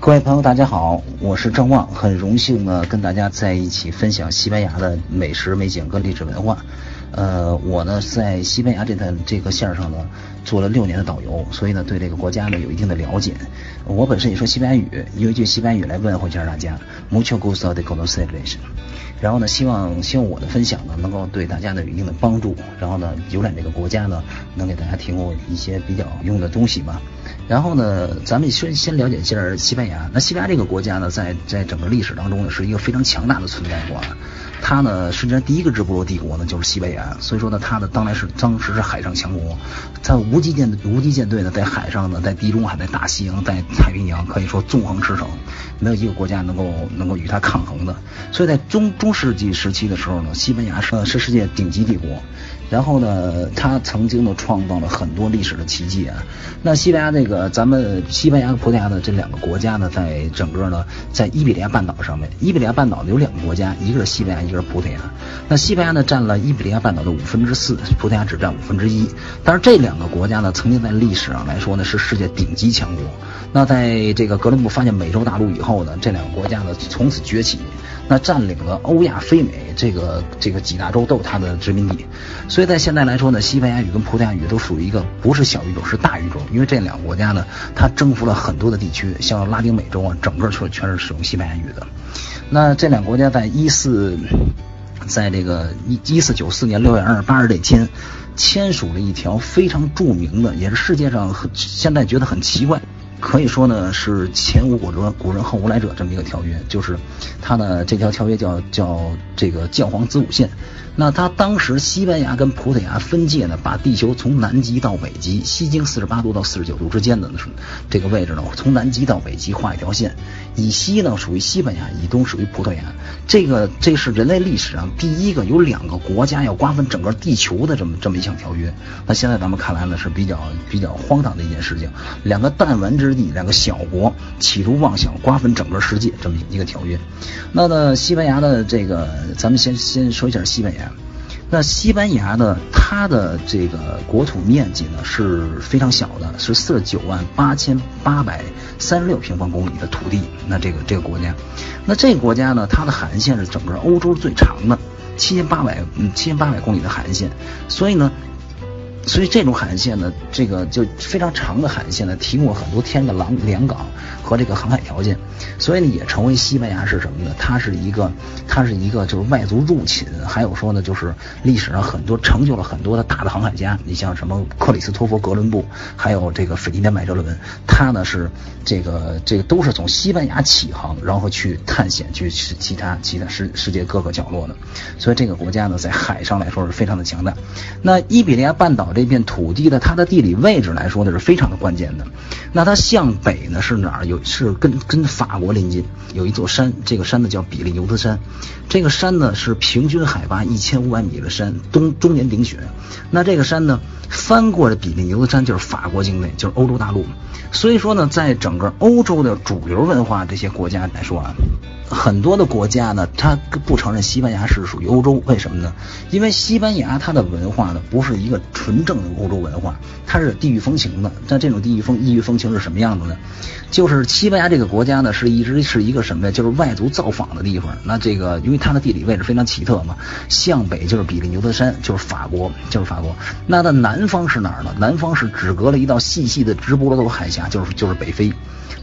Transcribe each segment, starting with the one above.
各位朋友，大家好，我是郑旺，很荣幸呢跟大家在一起分享西班牙的美食美景跟历史文化。呃，我呢在西班牙这段这个线上呢做了六年的导游，所以呢对这个国家呢有一定的了解。我本身也说西班牙语，用一句西班牙语来问候一下大家，Mucho gusto de conocer e s。然后呢，希望希望我的分享呢能够对大家呢有一定的帮助，然后呢游览这个国家呢能给大家提供一些比较用的东西吧。然后呢，咱们先先了解一下西班牙。那西班牙这个国家呢，在在整个历史当中呢，是一个非常强大的存在过。他呢，实际上第一个直布罗帝国呢，就是西班牙。所以说呢，他的当然是当时是海上强国。他无极舰无极舰队呢，在海上呢，在地中海、在大西洋、在太平洋，可以说纵横驰骋，没有一个国家能够能够与他抗衡的。所以在中中世纪时期的时候呢，西班牙是是世界顶级帝国。然后呢，他曾经呢创造了很多历史的奇迹啊。那西班牙这个，咱们西班牙和葡萄牙的这两个国家呢，在整个呢，在伊比利亚半岛上面，伊比利亚半岛有两个国家，一个是西班牙，一个是葡萄牙。那西班牙呢占了伊比利亚半岛的五分之四，葡萄牙只占五分之一。但是这两个国家呢，曾经在历史上来说呢，是世界顶级强国。那在这个哥伦布发现美洲大陆以后呢，这两个国家呢从此崛起。那占领了欧亚非美这个这个几大洲都有它的殖民地，所以在现在来说呢，西班牙语跟葡萄牙语都属于一个不是小语种是大语种，因为这两个国家呢，它征服了很多的地区，像拉丁美洲啊，整个全全是使用西班牙语的。那这两个国家在一四，在这个一一四九四年六月二十八日这天，签署了一条非常著名的，也是世界上现在觉得很奇怪。可以说呢，是前无古人古人后无来者这么一个条约，就是它的这条条约叫叫这个教皇子午线。那它当时西班牙跟葡萄牙分界呢，把地球从南极到北极，西经四十八度到四十九度之间的这个位置呢，从南极到北极画一条线，以西呢属于西班牙，以东属于葡萄牙。这个这是人类历史上第一个有两个国家要瓜分整个地球的这么这么一项条约。那现在咱们看来呢是比较比较荒唐的一件事情，两个弹丸之地，两个小国企图妄想瓜分整个世界这么一个条约。那呢，西班牙的这个，咱们先先说一下西班牙。那西班牙呢？它的这个国土面积呢是非常小的，是四十九万八千八百三十六平方公里的土地。那这个这个国家，那这个国家呢，它的海岸线是整个欧洲最长的，七千八百嗯七千八百公里的海岸线。所以呢。所以这种海岸线呢，这个就非常长的海岸线呢，提供了很多天的港两港和这个航海条件，所以呢，也成为西班牙是什么呢？它是一个，它是一个就是外族入侵，还有说呢，就是历史上很多成就了很多的大的航海家，你像什么克里斯托弗·哥伦布，还有这个斐迪南·麦哲伦，他呢是这个这个都是从西班牙起航，然后去探险去其他其他世世界各个角落的，所以这个国家呢，在海上来说是非常的强大。那伊比利亚半岛。这片土地的它的地理位置来说呢是非常的关键的。那它向北呢是哪儿？有是跟跟法国邻近，有一座山，这个山呢叫比利牛斯山。这个山呢是平均海拔一千五百米的山，冬终年顶雪。那这个山呢翻过的比利牛斯山就是法国境内，就是欧洲大陆。所以说呢，在整个欧洲的主流文化这些国家来说啊。很多的国家呢，它不承认西班牙是属于欧洲，为什么呢？因为西班牙它的文化呢，不是一个纯正的欧洲文化，它是地域风情的。那这种地域风异域风情是什么样子呢？就是西班牙这个国家呢，是一直是一个什么呀？就是外族造访的地方。那这个因为它的地理位置非常奇特嘛，向北就是比利牛斯山，就是法国，就是法国。那它南方是哪儿呢？南方是只隔了一道细细的直布罗陀海峡，就是就是北非。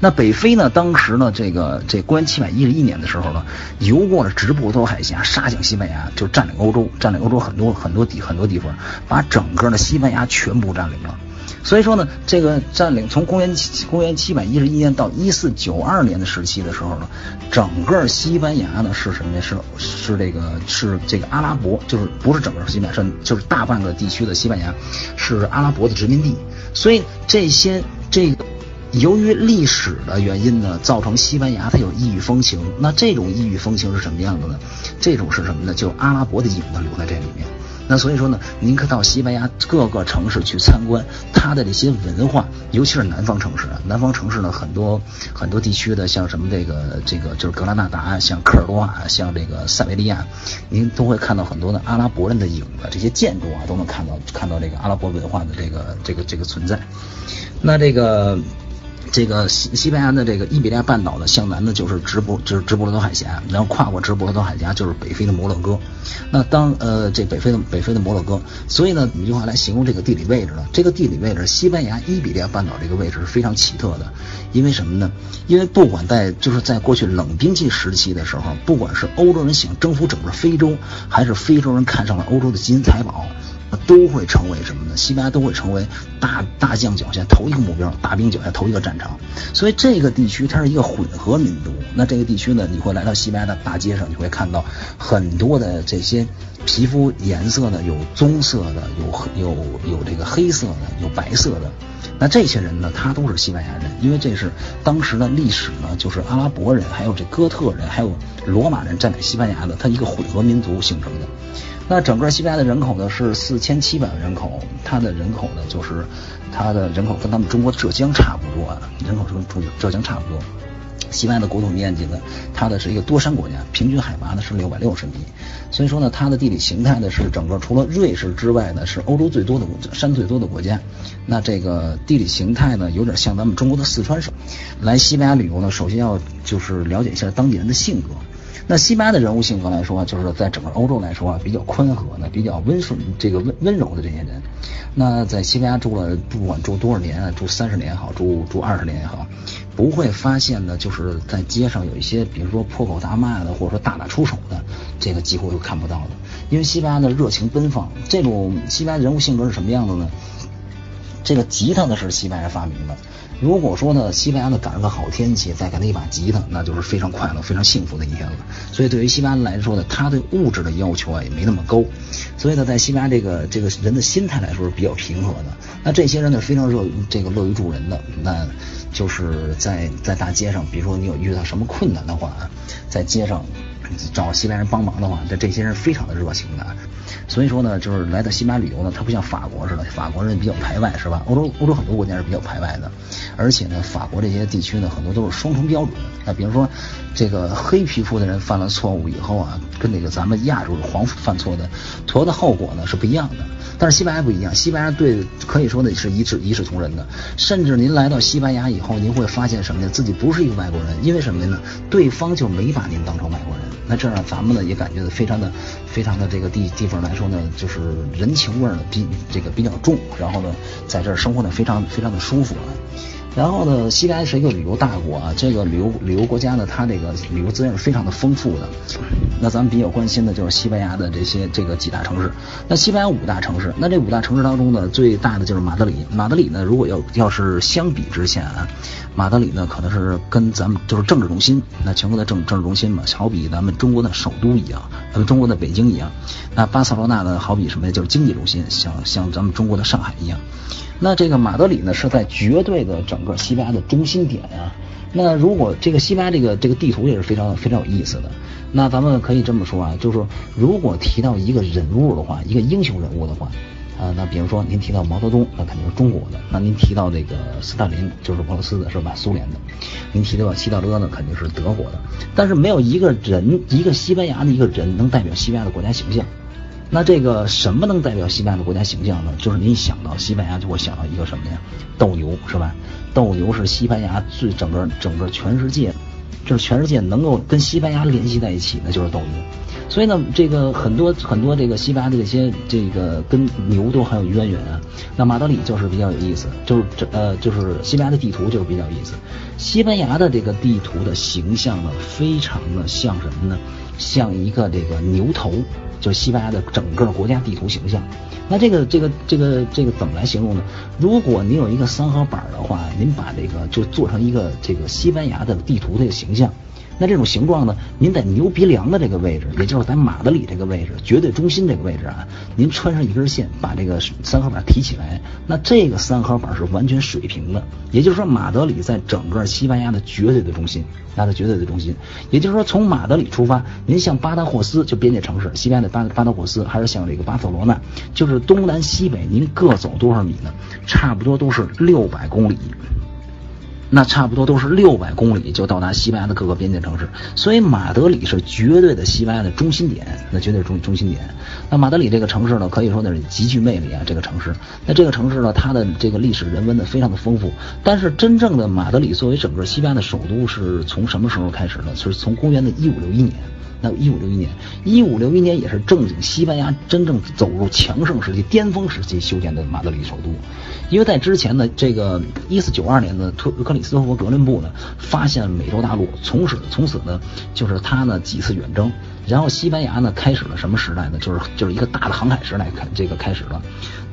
那北非呢？当时呢，这个这公元七百一十一年的时候呢，游过了直布罗陀海峡，杀向西班牙，就占领欧洲，占领欧洲很多很多地很多地方，把整个的西班牙全部占领了。所以说呢，这个占领从公元公元七百一十一年到一四九二年的时期的时候呢，整个西班牙呢是什么呀？是是这个是这个阿拉伯，就是不是整个西班牙，是就是大半个地区的西班牙是阿拉伯的殖民地。所以这些这个。由于历史的原因呢，造成西班牙它有异域风情。那这种异域风情是什么样子呢？这种是什么呢？就是阿拉伯的影子留在这里面。那所以说呢，您可到西班牙各个城市去参观它的这些文化，尤其是南方城市。南方城市呢，很多很多地区的，像什么这个这个就是格拉纳达，像科尔多瓦，像这个塞维利亚，您都会看到很多的阿拉伯人的影子。这些建筑啊，都能看到看到这个阿拉伯文化的这个这个这个存在。那这个。这个西西班牙的这个伊比利亚半岛的向南呢，就是直布就是直布罗陀海峡，然后跨过直布罗陀海峡就是北非的摩洛哥。那当呃这北非的北非的摩洛哥，所以呢，一句话来形容这个地理位置呢，这个地理位置，西班牙伊比利亚半岛这个位置是非常奇特的，因为什么呢？因为不管在就是在过去冷兵器时期的时候，不管是欧洲人想征服整个非洲，还是非洲人看上了欧洲的金银财宝。都会成为什么呢？西班牙都会成为大大将脚下头一个目标，大兵脚下头一个战场。所以这个地区它是一个混合民族。那这个地区呢，你会来到西班牙的大街上，你会看到很多的这些皮肤颜色的，有棕色的，有有有这个黑色的，有白色的。那这些人呢，他都是西班牙人，因为这是当时的历史呢，就是阿拉伯人，还有这哥特人，还有罗马人占领西班牙的，他一个混合民族形成的。那整个西班牙的人口呢是四千七百万人口，它的人口呢就是它的人口跟咱们中国浙江差不多，人口跟浙浙江差不多。西班牙的国土面积呢，它的是一个多山国家，平均海拔呢是六百六十米，所以说呢，它的地理形态呢是整个除了瑞士之外呢是欧洲最多的山最多的国家。那这个地理形态呢有点像咱们中国的四川省。来西班牙旅游呢，首先要就是了解一下当地人的性格。那西班牙的人物性格来说，就是在整个欧洲来说啊，比较宽和的，比较温顺，这个温温柔的这些人。那在西班牙住了，不管住多少年啊，住三十年也好，住住二十年也好，不会发现呢，就是在街上有一些，比如说破口大骂的，或者说大打出手的，这个几乎都看不到的。因为西班牙的热情奔放，这种西班牙人物性格是什么样子呢？这个吉他呢是西班牙发明的。如果说呢，西班牙的赶上个好天气，再给他一把吉他，那就是非常快乐、非常幸福的一天了。所以对于西班牙来说呢，他对物质的要求啊也没那么高。所以呢，在西班牙这个这个人的心态来说是比较平和的。那这些人呢，非常热这个乐于助人的。那就是在在大街上，比如说你有遇到什么困难的话，在街上找西班牙人帮忙的话，这这些人非常的热情的。所以说呢，就是来到西班牙旅游呢，他不像法国似的，法国人比较排外，是吧？欧洲欧洲很多国家是比较排外的，而且呢，法国这些地区呢，很多都是双重标准。那比如说，这个黑皮肤的人犯了错误以后啊，跟那个咱们亚洲的黄犯错的，同样的后果呢是不一样的。但是西班牙不一样，西班牙对可以说呢是一视一视同仁的。甚至您来到西班牙以后，您会发现什么呢？自己不是一个外国人，因为什么呢？对方就没把您当成外国人。那这样咱们呢也感觉到非常的、非常的这个地地方来说呢，就是人情味呢比这个比较重，然后呢在这儿生活的非常非常的舒服啊。然后呢，西班牙是一个旅游大国啊，这个旅游旅游国家呢，它这个旅游资源是非常的丰富的。那咱们比较关心的就是西班牙的这些这个几大城市。那西班牙五大城市，那这五大城市当中呢，最大的就是马德里。马德里呢，如果要要是相比之下啊，马德里呢可能是跟咱们就是政治中心，那全国的政政治中心嘛，好比咱们中国的首都一样，咱们中国的北京一样。那巴塞罗那呢，好比什么呀？就是经济中心，像像咱们中国的上海一样。那这个马德里呢，是在绝对的整个西班牙的中心点啊。那如果这个西班牙这个这个地图也是非常非常有意思的。那咱们可以这么说啊，就是如果提到一个人物的话，一个英雄人物的话，啊，那比如说您提到毛泽东，那肯定是中国的；那您提到这个斯大林，就是俄罗斯的，是吧？苏联的。您提到希特勒呢，肯定是德国的。但是没有一个人，一个西班牙的一个人能代表西班牙的国家形象。那这个什么能代表西班牙的国家形象呢？就是您想到西班牙就会想到一个什么呀？斗牛是吧？斗牛是西班牙最整个整个全世界，就是全世界能够跟西班牙联系在一起那，就是斗牛。所以呢，这个很多很多这个西班牙的这些这个跟牛都很有渊源啊。那马德里就是比较有意思，就是这呃就是西班牙的地图就是比较有意思。西班牙的这个地图的形象呢，非常的像什么呢？像一个这个牛头。就是西班牙的整个国家地图形象，那这个这个这个这个怎么来形容呢？如果您有一个三合板的话，您把这个就做成一个这个西班牙的地图的形象。那这种形状呢？您在牛鼻梁的这个位置，也就是在马德里这个位置，绝对中心这个位置啊，您穿上一根线，把这个三合板提起来，那这个三合板是完全水平的。也就是说，马德里在整个西班牙的绝对的中心，那的绝对的中心。也就是说，从马德里出发，您向巴达霍斯就边界城市，西班牙的巴巴达霍斯，还是向这个巴塞罗那，就是东南西北，您各走多少米呢？差不多都是六百公里。那差不多都是六百公里就到达西班牙的各个边境城市，所以马德里是绝对的西班牙的中心点，那绝对是中中心点。那马德里这个城市呢，可以说呢是极具魅力啊，这个城市。那这个城市呢，它的这个历史人文呢非常的丰富。但是真正的马德里作为整个西班牙的首都，是从什么时候开始呢？是从公元的一五六一年。那一五六一年，一五六一年也是正经西班牙真正走入强盛时期、巅峰时期修建的马德里首都。因为在之前呢，这个一四九二年的特克里斯托弗格伦布呢发现美洲大陆，从此从此呢就是他呢几次远征，然后西班牙呢开始了什么时代呢？就是就是一个大的航海时代开这个开始了。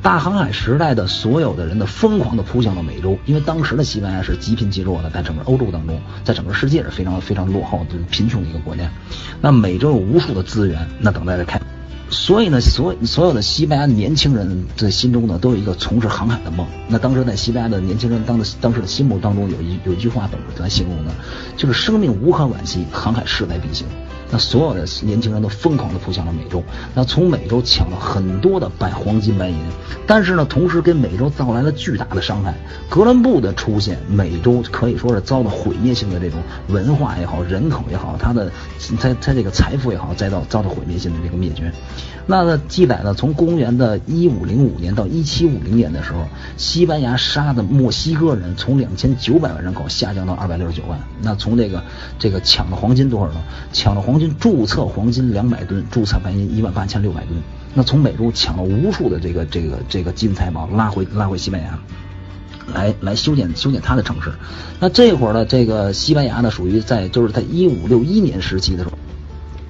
大航海时代的所有的人的疯狂的扑向了美洲，因为当时的西班牙是极贫极弱的，在整个欧洲当中，在整个世界是非常非常落后的贫穷的一个国家。那美洲有无数的资源，那等待着开。所以呢，所所有的西班牙年轻人的心中呢，都有一个从事航海的梦。那当时在西班牙的年轻人当的当时的心目当中，有一有一句话怎么来形容呢？就是生命无可惋惜，航海势在必行。那所有的年轻人都疯狂的扑向了美洲，那从美洲抢了很多的白黄金白银，但是呢，同时给美洲造来了巨大的伤害。哥伦布的出现，美洲可以说是遭到毁灭性的这种文化也好，人口也好，它的它它这个财富也好，遭到遭到毁灭性的这个灭绝。那呢，记载呢，从公元的一五零五年到一七五零年的时候，西班牙杀的墨西哥人从两千九百万人口下降到二百六十九万。那从这个这个抢的黄金多少呢？抢了黄金，注册黄金两百吨，注册白银一万八千六百吨。那从美洲抢了无数的这个这个这个金财宝，拉回拉回西班牙，来来修建修建他的城市。那这会儿呢，这个西班牙呢，属于在就是在一五六一年时期的时候。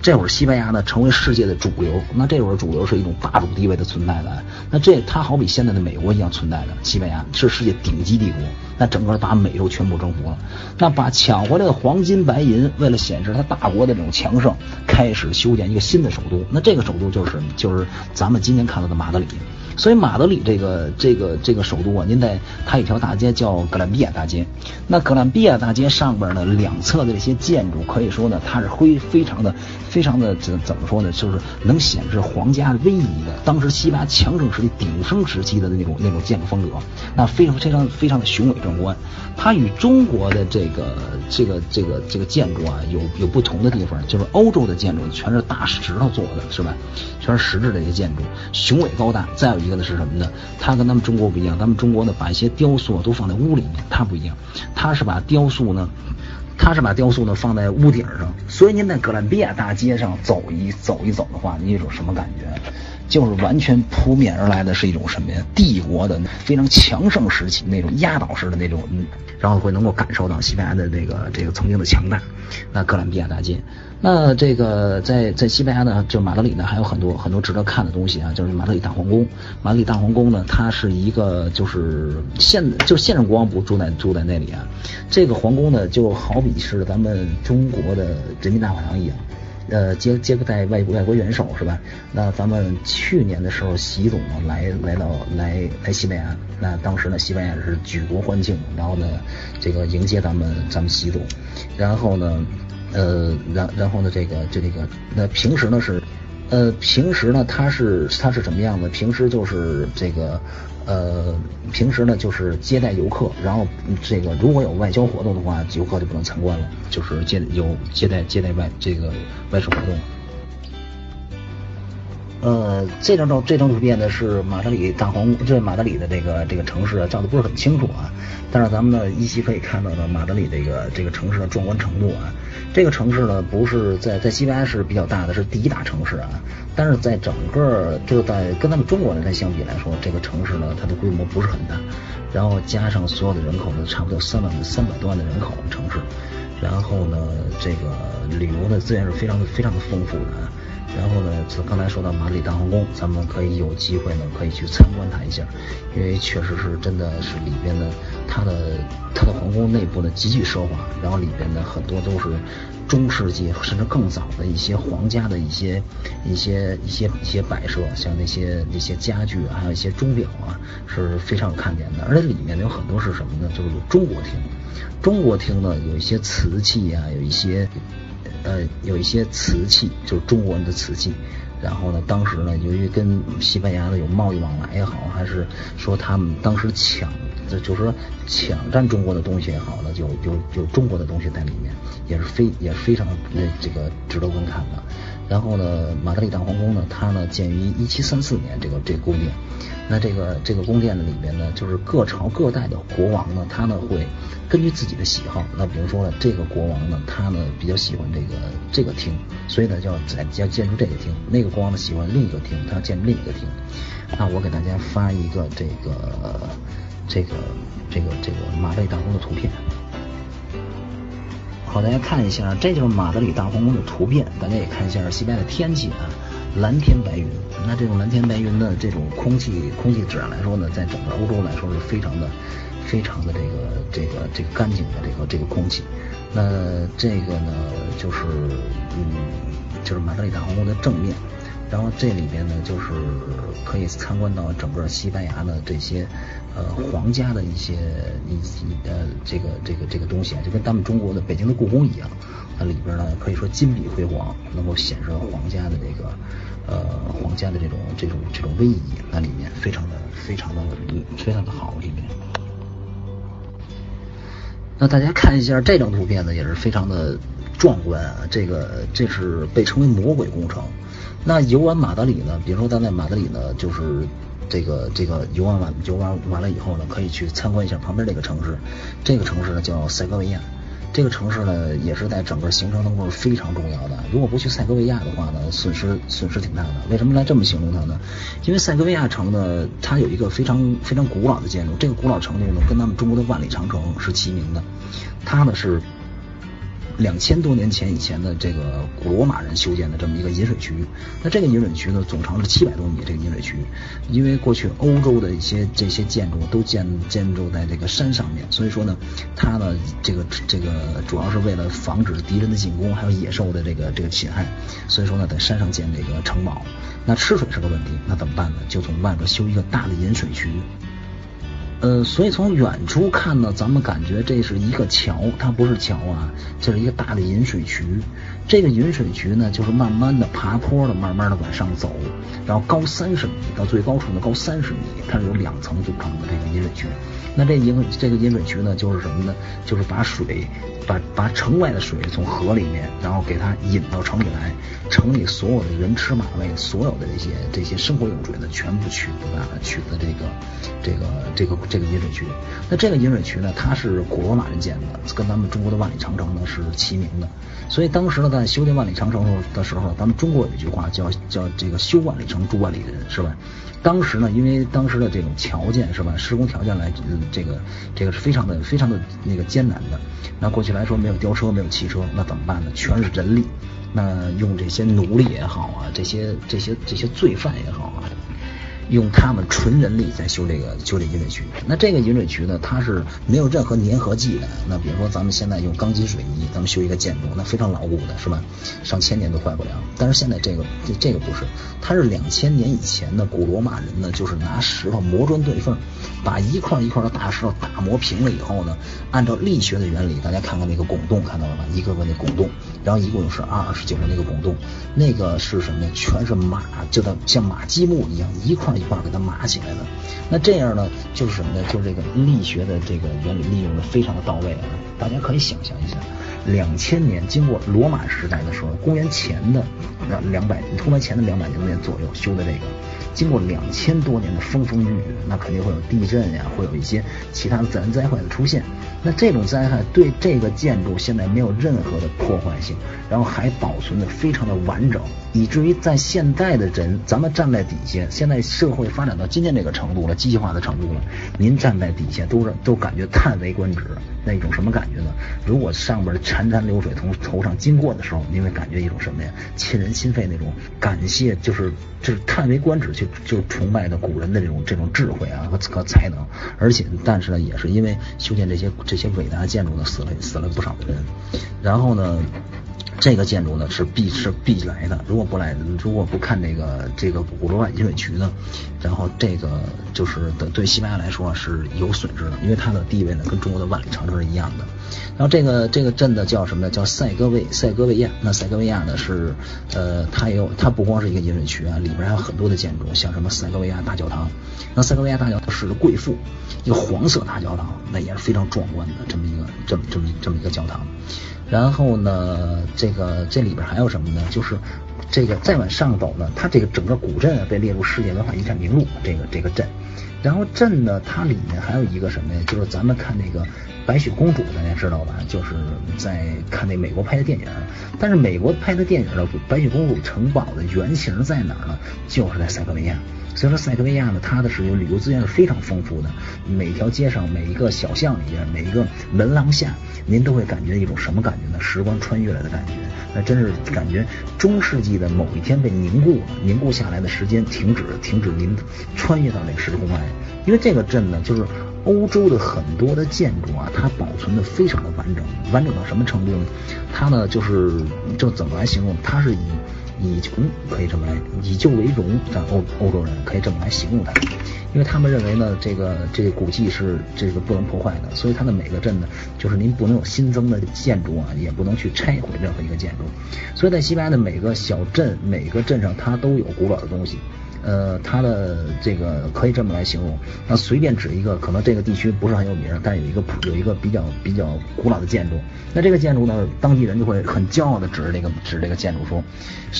这会儿西班牙呢成为世界的主流，那这会儿主流是一种霸主地位的存在的，那这它好比现在的美国一样存在的，西班牙是世界顶级帝国，那整个把美洲全部征服了，那把抢回来的黄金白银，为了显示它大国的这种强盛，开始修建一个新的首都，那这个首都就是就是咱们今天看到的马德里。所以马德里这个这个这个首都啊，您在它一条大街叫格兰比亚大街。那格兰比亚大街上边呢，两侧的这些建筑，可以说呢，它是非非常的非常的怎怎么说呢？就是能显示皇家威仪的。当时西班牙强盛时期鼎盛时期的那种那种建筑风格，那非常非常非常的雄伟壮观。它与中国的这个这个这个这个建筑啊，有有不同的地方，就是欧洲的建筑全是大石头做的，是吧？全是石质的一些建筑，雄伟高大。再有一个呢是什么呢？它跟咱们中国不一样，咱们中国呢把一些雕塑都放在屋里面，它不一样，它是把雕塑呢，它是把雕塑呢放在屋顶上。所以您在哥伦比亚大街上走一走一走的话，你有种什么感觉？就是完全扑面而来的是一种什么呀？帝国的非常强盛时期那种压倒式的那种，然后会能够感受到西班牙的这个这个曾经的强大。那哥伦比亚大街，那这个在在西班牙呢，就马德里呢还有很多很多值得看的东西啊，就是马德里大皇宫。马德里大皇宫呢，它是一个就是现就是现任国王不住在住在那里啊。这个皇宫呢，就好比是咱们中国的人民大会堂一样。呃，接接待外国外国元首是吧？那咱们去年的时候，习总呢来来到来来西班牙，那当时呢，西班牙是举国欢庆，然后呢，这个迎接咱们咱们习总，然后呢，呃，然然后呢，这个就这个，那平时呢是，呃，平时呢他是他是什么样的？平时就是这个。呃，平时呢就是接待游客，然后这个如果有外交活动的话，游客就不能参观了，就是接有接待接待外这个外出活动。呃，这张照这张图片呢是马德里大皇宫，这马德里的这个这个城市啊，照的不是很清楚啊。但是咱们呢依稀可以看到呢，马德里这个这个城市的壮观程度啊。这个城市呢不是在在西班牙是比较大的，是第一大城市啊。但是在整个就在跟咱们中国人来相比来说，这个城市呢它的规模不是很大。然后加上所有的人口呢，差不多三万三百多万的人口城市。然后呢，这个旅游的资源是非常的非常的丰富的啊。然后呢，刚才说到马里大皇宫，咱们可以有机会呢，可以去参观它一下，因为确实是真的是里边的它的它的皇宫内部呢极具奢华，然后里边呢很多都是中世纪甚至更早的一些 皇家的一些一些一些一些摆设，像那些那些家具啊，还有一些钟表啊，是非常有看点的。而且里面有很多是什么呢？就是有中国厅，中国厅呢有一些瓷器啊，有一些。呃，有一些瓷器，就是中国人的瓷器，然后呢，当时呢，由于跟西班牙的有贸易往来也好，还是说他们当时抢，就是说抢占中国的东西也好呢，就有有中国的东西在里面，也是非也是非常这个值得观看的。然后呢，马德里大皇宫呢，它呢建于一七三四年，这个这个宫殿。那这个这个宫殿的里边呢，就是各朝各代的国王呢，他呢会根据自己的喜好，那比如说呢，这个国王呢，他呢比较喜欢这个这个厅，所以呢，就要在要建筑这个厅；那个国王呢喜欢另一个厅，他要建另一个厅。那我给大家发一个这个这个这个这个马德里大皇宫的图片。好，大家看一下，这就是马德里大皇宫的图片。大家也看一下西边的天气啊，蓝天白云。那这种蓝天白云的这种空气空气质量来说呢，在整个欧洲来说是非常的、非常的这个这个这个干净的这个这个空气。那这个呢，就是嗯，就是马德里大皇宫的正面。然后这里边呢，就是可以参观到整个西班牙的这些呃皇家的一些一呃这个这个这个东西啊，就跟咱们中国的北京的故宫一样，里边呢可以说金碧辉煌，能够显示皇家的这个呃皇家的这种这种这种威仪，那里面非常的非常的非常的好里面。那大家看一下这张图片呢，也是非常的壮观啊，这个这是被称为魔鬼工程。那游玩马德里呢？比如说，咱在马德里呢，就是这个这个游玩完游玩完了以后呢，可以去参观一下旁边这个城市。这个城市呢叫塞戈维亚，这个城市呢也是在整个行程当中是非常重要的。如果不去塞戈维亚的话呢，损失损失挺大的。为什么来这么形容它呢？因为塞戈维亚城呢，它有一个非常非常古老的建筑，这个古老城筑呢跟咱们中国的万里长城是齐名的，它呢是。两千多年前以前的这个古罗马人修建的这么一个饮水渠，那这个饮水渠呢总长是七百多米。这个饮水渠，因为过去欧洲的一些这些建筑都建建筑在这个山上面，所以说呢，它呢这个这个主要是为了防止敌人的进攻，还有野兽的这个这个侵害，所以说呢在山上建这个城堡。那吃水是个问题，那怎么办呢？就从外边修一个大的饮水渠。呃，所以从远处看呢，咱们感觉这是一个桥，它不是桥啊，这是一个大的引水渠。这个引水渠呢，就是慢慢的爬坡的，慢慢的往上走，然后高三十米，到最高处呢高三十米，它是有两层组成的这个引水渠。那这引这个引水渠呢，就是什么呢？就是把水，把把城外的水从河里面，然后给它引到城里来，城里所有的人吃马喂，所有的这些这些生活用水呢，全部取自哪？取自这个这个这个这个引水渠。那这个引水渠呢，它是古罗马人建的，跟咱们中国的万里长城呢是齐名的。所以当时呢，在修建万里长城的时候，咱们中国有一句话叫叫这个修万里城住万里人，是吧？当时呢，因为当时的这种条件是吧，施工条件来，这个这个是非常的非常的那个艰难的。那过去来说没有吊车，没有汽车，那怎么办呢？全是人力，那用这些奴隶也好啊，这些这些这些罪犯也好啊。用他们纯人力在修这个修这饮水渠，那这个饮水渠呢，它是没有任何粘合剂的。那比如说咱们现在用钢筋水泥，咱们修一个建筑，那非常牢固的，是吧？上千年都坏不了。但是现在这个这这个不是，它是两千年以前的古罗马人呢，就是拿石头磨砖对缝，把一块一块的大石头打磨平了以后呢，按照力学的原理，大家看看那个拱洞，看到了吧？一个个那拱洞，然后一共是二十九个那个拱洞，那个是什么呢？全是马，就像像马积木一样，一块。一块给它码起来的，那这样呢，就是什么呢？就是这个力学的这个原理利用的非常的到位啊！大家可以想象一下，两千年经过罗马时代的时候，公元前的那两百，公元前的两百多年左右修的这个，经过两千多年的风风雨雨，那肯定会有地震呀，会有一些其他的自然灾害的出现。那这种灾害对这个建筑现在没有任何的破坏性，然后还保存的非常的完整。以至于在现代的人，咱们站在底下，现在社会发展到今天这个程度了，机器化的程度了，您站在底下都是都感觉叹为观止，那一种什么感觉呢？如果上边潺潺流水从头上经过的时候，你会感觉一种什么呀？沁人心肺那种感谢，就是就是叹为观止，就就崇拜的古人的这种这种智慧啊和和才能。而且，但是呢，也是因为修建这些这些伟大建筑呢，死了死了不少的人。然后呢？这个建筑呢是必是必来的，如果不来，如果不看这个这个古罗马饮水渠呢，然后这个就是对对西班牙来说是有损失的，因为它的地位呢跟中国的万里长城是一样的。然后这个这个镇呢叫什么呢？叫塞戈维塞戈维亚。那塞戈维亚呢是呃，它也有它不光是一个饮水渠啊，里边还有很多的建筑，像什么塞戈维亚大教堂。那塞戈维亚大教堂是贵妇一个黄色大教堂，那也是非常壮观的这么一个这么这么这么一个教堂。然后呢，这个这里边还有什么呢？就是这个再往上走呢，它这个整个古镇啊被列入世界文化遗产名录。这个这个镇，然后镇呢，它里面还有一个什么呀？就是咱们看那个白雪公主，大家知道吧？就是在看那美国拍的电影，但是美国拍的电影的白雪公主城堡的原型在哪儿呢？就是在塞克维亚。所以说塞克维亚呢，它的是旅游资源是非常丰富的，每条街上每一个小巷里边，每一个门廊下，您都会感觉一种什么感觉呢？时光穿越来的感觉，那真是感觉中世纪的某一天被凝固了，凝固下来的时间停止，停止您穿越到那个时空来。因为这个镇呢，就是欧洲的很多的建筑啊，它保存的非常的完整，完整到什么程度呢？它呢就是就怎么来形容？它是以以穷可以这么来，以旧为荣，让欧欧洲人可以这么来形容它，因为他们认为呢，这个这个古迹是这个不能破坏的，所以它的每个镇呢，就是您不能有新增的建筑啊，也不能去拆毁任何一个建筑，所以在西班牙的每个小镇、每个镇上，它都有古老的东西。呃，它的这个可以这么来形容，那随便指一个，可能这个地区不是很有名，但有一个有一个比较比较古老的建筑，那这个建筑呢，当地人就会很骄傲的指着这个指这个建筑说，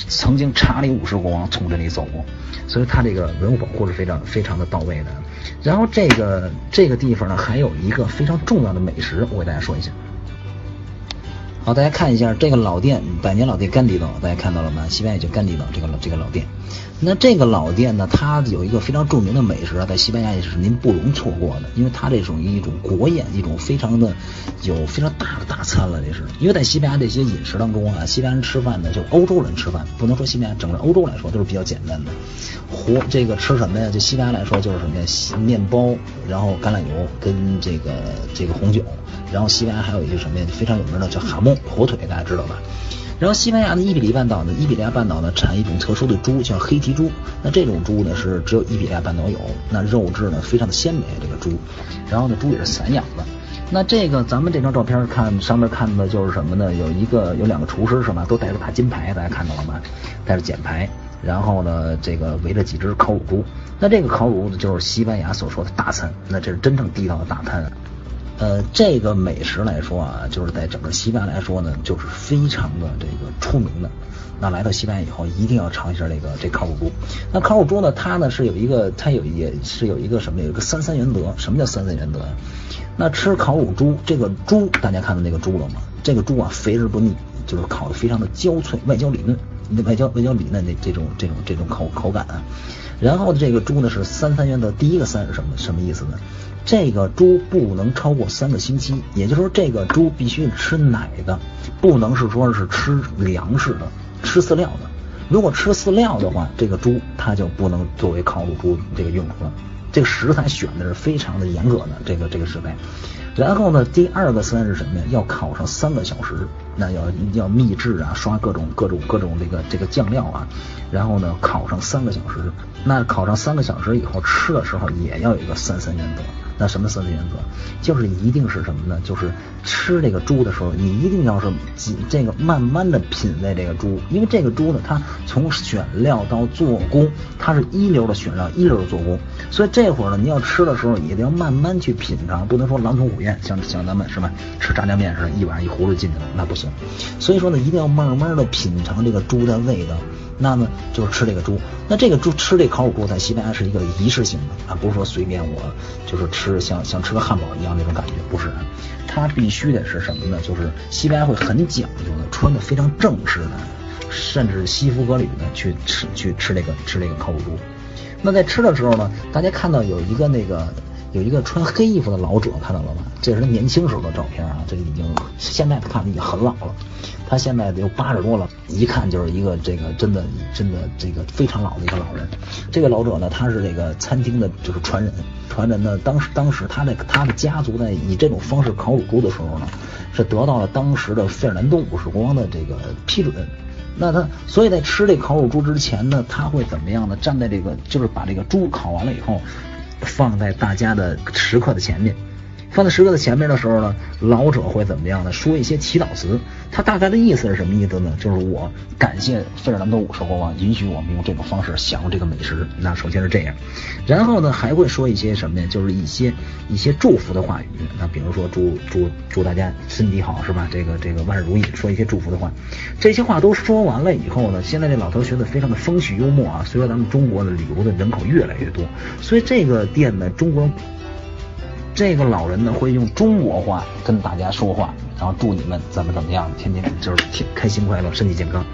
曾经查理五世国王从这里走过，所以它这个文物保护是非常非常的到位的。然后这个这个地方呢，还有一个非常重要的美食，我给大家说一下。好，大家看一下这个老店，百年老店甘迪岛，大家看到了吗？西班牙叫甘迪岛，这个老这个老店。那这个老店呢，它有一个非常著名的美食啊，在西班牙也是您不容错过的，因为它这属于一种国宴，一种非常的有非常大的大餐了，这是。因为在西班牙这些饮食当中啊，西班牙人吃饭呢，就欧洲人吃饭，不能说西班牙，整个欧洲来说都是比较简单的。活这个吃什么呀？就西班牙来说就是什么呀？面包，然后橄榄油跟这个这个红酒。然后西班牙还有一个什么呀？非常有名的叫哈蒙火腿，大家知道吧？然后西班牙的伊比利半岛呢，伊比利亚半岛呢产一种特殊的猪，叫黑蹄猪。那这种猪呢是只有伊比利亚半岛有，那肉质呢非常的鲜美，这个猪。然后呢，猪也是散养的。那这个咱们这张照片看上面看的就是什么呢？有一个有两个厨师是吧？都带着大金牌，大家看到了吗？带着奖牌。然后呢，这个围着几只烤乳猪。那这个烤乳猪就是西班牙所说的大餐，那这是真正地道的大餐。呃，这个美食来说啊，就是在整个西班牙来说呢，就是非常的这个出名的。那来到西班牙以后，一定要尝一下这个这烤乳猪。那烤乳猪呢，它呢是有一个，它有也是有一个什么，有一个三三原则。什么叫三三原则呀？那吃烤乳猪，这个猪大家看到那个猪了吗？这个猪啊，肥而不腻，就是烤的非常的焦脆，外焦里嫩，那外焦外焦里嫩的这种这种这种口口感啊。然后这个猪呢是三三原则，第一个三是什么什么意思呢？这个猪不能超过三个星期，也就是说，这个猪必须吃奶的，不能是说是吃粮食的、吃饲料的。如果吃饲料的话，这个猪它就不能作为烤乳猪这个用了。这个食材选的是非常的严格的，这个这个食材。然后呢，第二个三是什么呀？要烤上三个小时，那要要秘制啊，刷各种各种各种这个这个酱料啊，然后呢，烤上三个小时。那烤上三个小时以后，吃的时候也要有一个三三原则。那什么三个原则？就是一定是什么呢？就是吃这个猪的时候，你一定要是这个慢慢的品味这个猪，因为这个猪呢，它从选料到做工，它是一流的选料，一流的做工。所以这会儿呢，你要吃的时候，也得要慢慢去品尝，不能说狼吞虎咽，像像咱们是吧？吃炸酱面似的，一碗一葫芦进去了，那不行。所以说呢，一定要慢慢的品尝这个猪的味道。那么就是吃这个猪，那这个猪吃这烤乳猪在西班牙是一个仪式性的啊，不是说随便我就是吃像像吃个汉堡一样那种感觉，不是，它必须得是什么呢？就是西班牙会很讲究的，穿的非常正式的，甚至西服革履的去吃去吃这个吃这个烤乳猪。那在吃的时候呢，大家看到有一个那个有一个穿黑衣服的老者，看到了吗？这是他年轻时候的照片啊，这个已经现在看已经很老了。他现在有八十多了，一看就是一个这个真的真的这个非常老的一个老人。这个老者呢，他是这个餐厅的就是传人，传人呢，当时当时他的他的家族在以这种方式烤乳猪的时候呢，是得到了当时的费尔南多五世国王的这个批准。那他所以在吃这烤乳猪之前呢，他会怎么样呢？站在这个就是把这个猪烤完了以后。放在大家的时刻的前面。放在食客的前面的时候呢，老者会怎么样呢？说一些祈祷词。他大概的意思是什么意思呢？就是我感谢费尔南多五世国王允许我们用这种方式享用这个美食。那首先是这样，然后呢还会说一些什么呀？就是一些一些祝福的话语。那比如说祝祝祝大家身体好是吧？这个这个万事如意，说一些祝福的话。这些话都说完了以后呢，现在这老头学的非常的风趣幽默啊。随着咱们中国的旅游的人口越来越多，所以这个店呢，中国。这个老人呢会用中国话跟大家说话，然后祝你们怎么怎么样，天天就是天开心快乐，身体健康。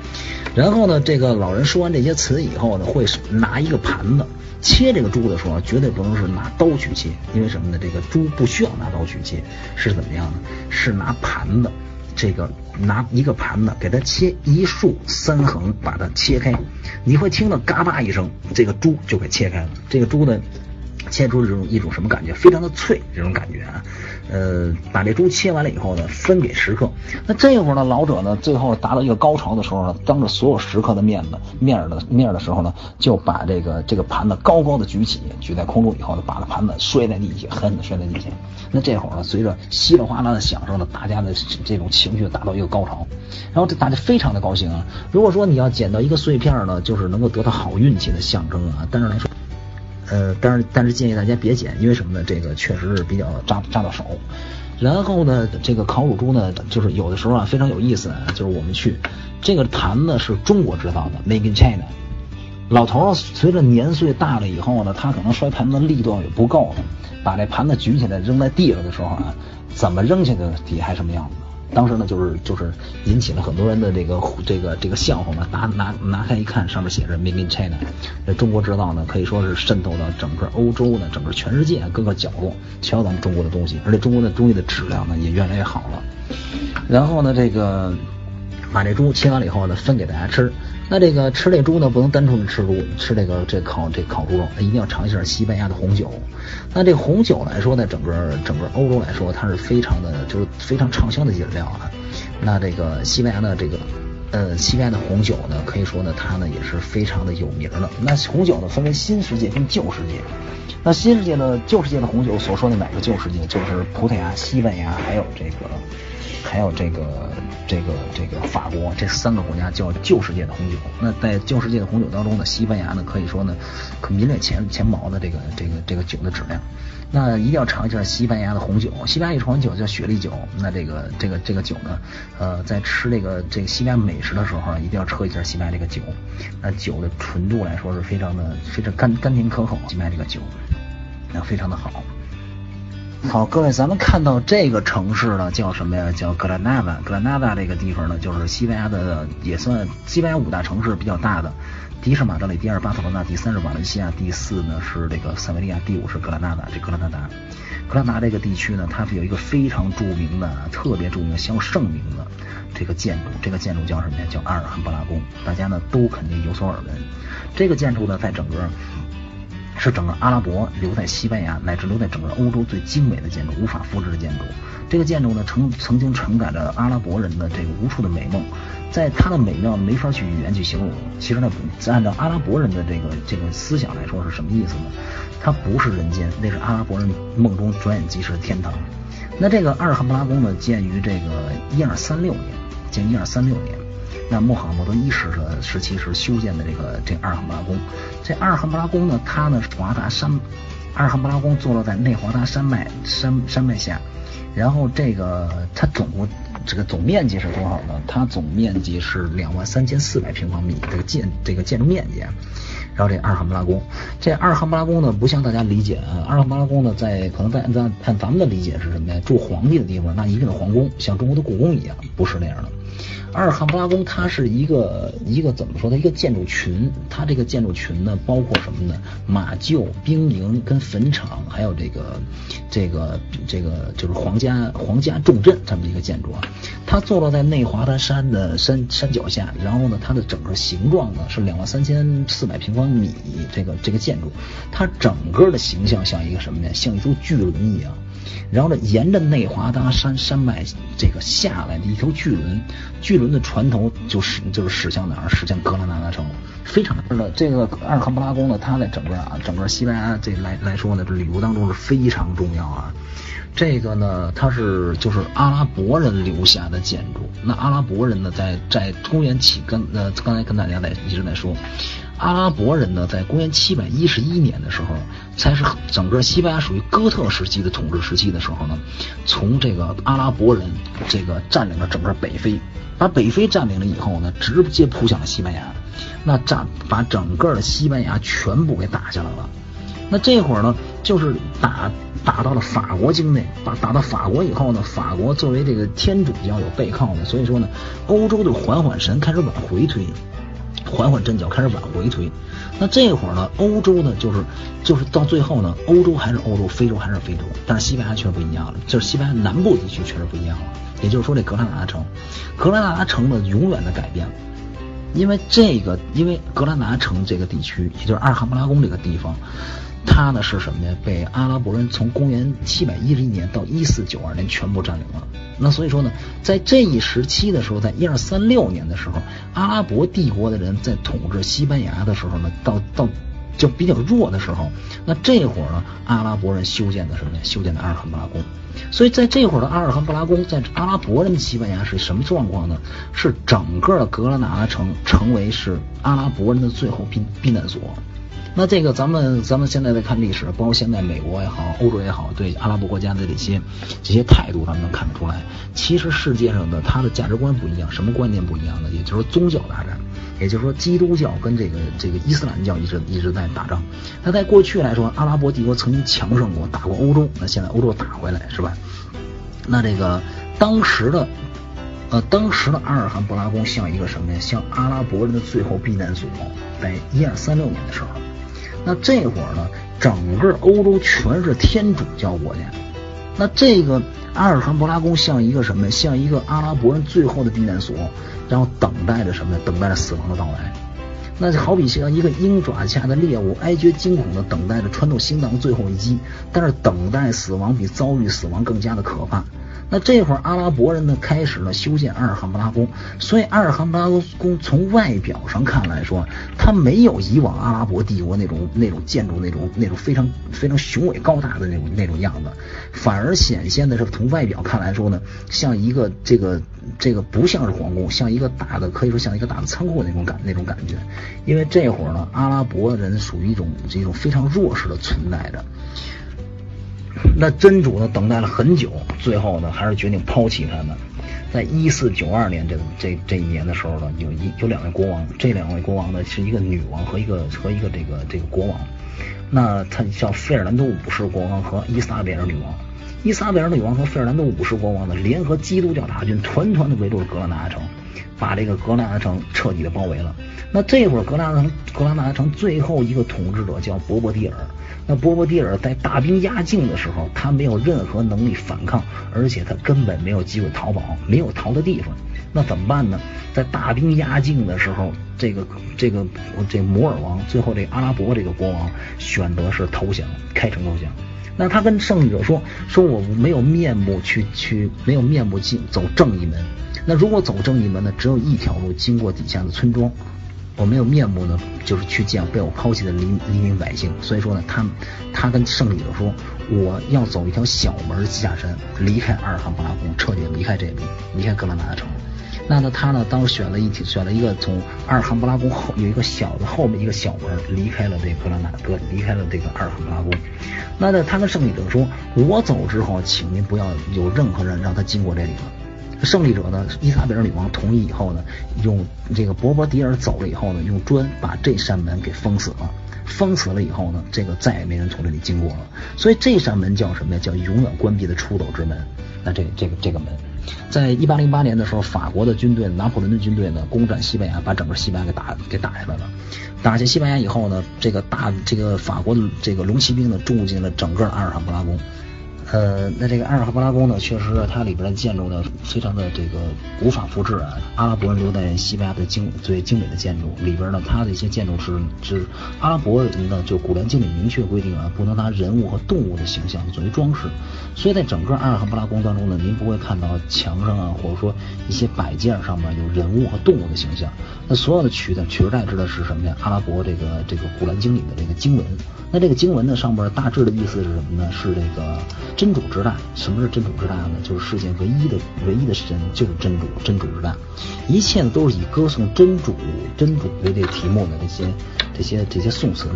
然后呢，这个老人说完这些词以后呢，会拿一个盘子切这个猪的时候，绝对不能是拿刀去切，因为什么呢？这个猪不需要拿刀去切，是怎么样呢？是拿盘子，这个拿一个盘子给它切一竖三横，把它切开，你会听到嘎巴一声，这个猪就给切开了。这个猪呢切出这种一种什么感觉？非常的脆，这种感觉啊。呃，把这猪切完了以后呢，分给食客。那这会儿呢，老者呢，最后达到一个高潮的时候呢，当着所有食客的面子面的面的时候呢，就把这个这个盘子高高的举起，举在空中以后呢，把这盘子摔在地下，狠狠的摔在地下。那这会儿呢，随着稀里哗啦的响声呢，大家的这种情绪达到一个高潮，然后这大家非常的高兴啊。如果说你要捡到一个碎片呢，就是能够得到好运气的象征啊。但是来说。呃，但是但是建议大家别捡，因为什么呢？这个确实是比较扎扎到手。然后呢，这个烤乳猪呢，就是有的时候啊非常有意思，就是我们去这个盘子是中国制造的，Made in China。老头儿随着年岁大了以后呢，他可能摔盘子力度也不够了，把这盘子举起来扔在地上的时候啊，怎么扔下去底下还什么样子？当时呢，就是就是引起了很多人的这个这个这个笑话嘛。拿拿拿开一看，上面写着 “Made in China”，中国制造呢，可以说是渗透到整个欧洲呢，整个全世界各个角落，全有咱们中国的东西。而且中国的东西的质量呢，也越来越好了。然后呢，这个把这猪切完了以后呢，分给大家吃。那这个吃这猪呢，不能单纯的吃猪，吃这个这烤这烤猪肉，一定要尝一下西班牙的红酒。那这红酒来说呢，整个整个欧洲来说，它是非常的，就是非常畅销的饮料啊。那这个西班牙的这个呃西班牙的红酒呢，可以说呢，它呢也是非常的有名的。那红酒呢，分为新世界跟旧世界。那新世界的旧世界的红酒所说的哪个旧世界？就是葡萄牙、西班牙还有这个。还有这个这个这个法国这三个国家叫旧世界的红酒。那在旧世界的红酒当中呢，西班牙呢可以说呢可名列前前茅的这个这个这个酒的质量。那一定要尝一下西班牙的红酒。西班牙一款酒叫雪莉酒。那这个这个这个酒呢，呃，在吃这个这个西班牙美食的时候啊，一定要喝一下西班牙这个酒。那酒的纯度来说是非常的非常甘甘甜可口，西班牙这个酒那非常的好。好，各位，咱们看到这个城市呢，叫什么呀？叫格拉纳达。格拉纳达这个地方呢，就是西班牙的，也算西班牙五大城市比较大的。第一是马德里，第二巴塞罗那，第三是瓦伦西亚，第四呢是这个塞维利亚，第五是格拉纳达。这格拉纳达，格拉纳达这个地区呢，它是有一个非常著名的、特别著名、的、相盛名的这个建筑。这个建筑叫什么呀？叫阿尔罕布拉宫。大家呢都肯定有所耳闻。这个建筑呢，在整个。是整个阿拉伯留在西班牙乃至留在整个欧洲最精美的建筑，无法复制的建筑。这个建筑呢，曾曾经承载着阿拉伯人的这个无数的美梦，在它的美妙没法去语言去形容。其实呢，按照阿拉伯人的这个这个思想来说是什么意思呢？它不是人间，那是阿拉伯人梦中转眼即逝的天堂。那这个阿尔罕布拉宫呢，建于这个一二三六年，建一二三六年。那穆罕默德一世的时期是修建的这个这阿尔罕布拉宫，这阿尔罕布拉宫呢，它呢是华达山，阿尔罕布拉宫坐落在内华达山脉山山脉下，然后这个它总共这个总面积是多少呢？它总面积是两万三千四百平方米这个建这个建筑面积。然后这阿尔罕布拉宫，这阿尔罕布拉宫呢不像大家理解啊，阿尔罕布拉宫呢在可能在咱按咱们的理解是什么呀？住皇帝的地方，那一定是皇宫，像中国的故宫一样，不是那样的。阿尔罕布拉宫它是一个一个怎么说它？一个建筑群，它这个建筑群呢，包括什么呢？马厩、兵营跟坟场，还有这个这个这个就是皇家皇家重镇这么一个建筑啊。它坐落在内华达山的山山脚下，然后呢，它的整个形状呢是两万三千四百平方米，这个这个建筑，它整个的形象像一个什么呢？像一艘巨轮一样。然后呢，沿着内华达山山脉这个下来的一条巨轮，巨轮的船头就是就是驶向哪儿？驶向格拉纳达城，非常的这个阿尔罕布拉宫呢，它在整个啊整个西班牙这来来说呢，这旅游当中是非常重要啊。这个呢，它是就是阿拉伯人留下的建筑。那阿拉伯人呢，在在公元起跟呃刚才跟大家在一直在说。阿拉伯人呢，在公元七百一十一年的时候，才是整个西班牙属于哥特时期的统治时期的时候呢，从这个阿拉伯人这个占领了整个北非，把北非占领了以后呢，直接扑向了西班牙，那占把整个的西班牙全部给打下来了。那这会儿呢，就是打打到了法国境内，把打到法国以后呢，法国作为这个天主教有背靠的，所以说呢，欧洲的缓缓神开始往回推。缓缓阵脚开始往回推，那这会儿呢，欧洲呢就是就是到最后呢，欧洲还是欧洲，非洲还是非洲，但是西班牙确实不一样了，就是西班牙南部地区确实不一样了。也就是说，这格拉纳城，格拉纳城呢永远的改变了，因为这个，因为格拉纳城这个地区，也就是阿尔罕布拉宫这个地方。它呢是什么呢？被阿拉伯人从公元七百一十一年到一四九二年全部占领了。那所以说呢，在这一时期的时候，在一二三六年的时候，阿拉伯帝国的人在统治西班牙的时候呢，到到就比较弱的时候，那这会儿呢，阿拉伯人修建的什么呢？修建的阿尔罕布拉宫。所以在这会儿的阿尔罕布拉宫，在阿拉伯人的西班牙是什么状况呢？是整个格拉纳达城成为是阿拉伯人的最后避避难所。那这个咱们咱们现在在看历史，包括现在美国也好，欧洲也好，对阿拉伯国家的这些这些态度，咱们能看得出来。其实世界上的它的价值观不一样，什么观念不一样呢？也就是说宗教大战，也就是说基督教跟这个这个伊斯兰教一直一直在打仗。那在过去来说，阿拉伯帝国曾经强盛过，打过欧洲，那现在欧洲打回来是吧？那这个当时的呃当时的阿尔罕布拉宫像一个什么呀？像阿拉伯人的最后避难所，在一二三六年的时候。那这会儿呢，整个欧洲全是天主教国家。那这个阿尔罕布拉宫像一个什么？像一个阿拉伯人最后的避难所，然后等待着什么？等待着死亡的到来。那就好比像一个鹰爪下的猎物，哀绝惊恐的等待着穿透心脏的最后一击。但是等待死亡比遭遇死亡更加的可怕。那这会儿阿拉伯人呢开始了修建阿尔罕布拉宫，所以阿尔罕布拉宫从外表上看来说，它没有以往阿拉伯帝国那种那种建筑那种那种非常非常雄伟高大的那种那种样子，反而显现的是从外表看来说呢，像一个这个这个不像是皇宫，像一个大的可以说像一个大的仓库那种感那种感觉，因为这会儿呢阿拉伯人属于一种这种非常弱势的存在着。那真主呢？等待了很久，最后呢，还是决定抛弃他们。在一四九二年这这这一年的时候呢，有一有两位国王，这两位国王呢是一个女王和一个和一个这个这个国王。那他叫费尔南多五世国王和伊莎贝尔女王。伊莎贝尔女王和费尔南多五世国王呢，联合基督教大军，团团的围住了格拉纳达城，把这个格拉纳城彻底的包围了。那这会儿格拉纳格拉纳城最后一个统治者叫博伯蒂尔。那波波蒂尔在大兵压境的时候，他没有任何能力反抗，而且他根本没有机会逃跑，没有逃的地方。那怎么办呢？在大兵压境的时候，这个这个这摩尔王最后这阿拉伯这个国王选择是投降，开城投降。那他跟胜利者说：“说我没有面目去去，没有面目进走正义门。那如果走正义门呢，只有一条路，经过底下的村庄。”我没有面目呢，就是去见被我抛弃的黎黎民百姓。所以说呢，他他跟胜利者说，我要走一条小门下山，离开阿尔罕布拉宫，彻底离开这里，离开格拉纳达城。那呢，他呢，当时选了一选了一个从阿尔罕布拉宫后有一个小的后面一个小门，离开了这格拉纳格，离开了这个阿尔罕布拉宫。那呢，他跟胜利者说，我走之后，请您不要有任何人让他经过这里了。胜利者呢，伊莎贝尔女王同意以后呢，用这个博博迪尔走了以后呢，用砖把这扇门给封死了。封死了以后呢，这个再也没人从这里经过了。所以这扇门叫什么呀？叫永远关闭的出走之门。那这这个这个门，在一八零八年的时候，法国的军队拿破仑的军队呢攻占西班牙，把整个西班牙给打给打下来了。打下西班牙以后呢，这个大这个法国的这个龙骑兵呢住进了整个阿尔罕布拉宫。呃，那这个阿尔罕布拉宫呢，确实它里边的建筑呢，非常的这个无法复制啊。阿拉伯人留在西班牙的精最精美的建筑里边呢，它的一些建筑是是阿拉伯人呢，就古兰经里明确规定啊，不能拿人物和动物的形象作为装饰。所以在整个阿尔罕布拉宫当中呢，您不会看到墙上啊，或者说一些摆件上面有人物和动物的形象。那所有的取的取而代之的是什么呀？阿拉伯这个这个古兰经里的这个经文。那这个经文呢，上边大致的意思是什么呢？是这个真主之大。什么是真主之大呢？就是世界唯一的唯一的神就是真主，真主之大。一切都是以歌颂真主、真主为这题目的这些这些这些颂词。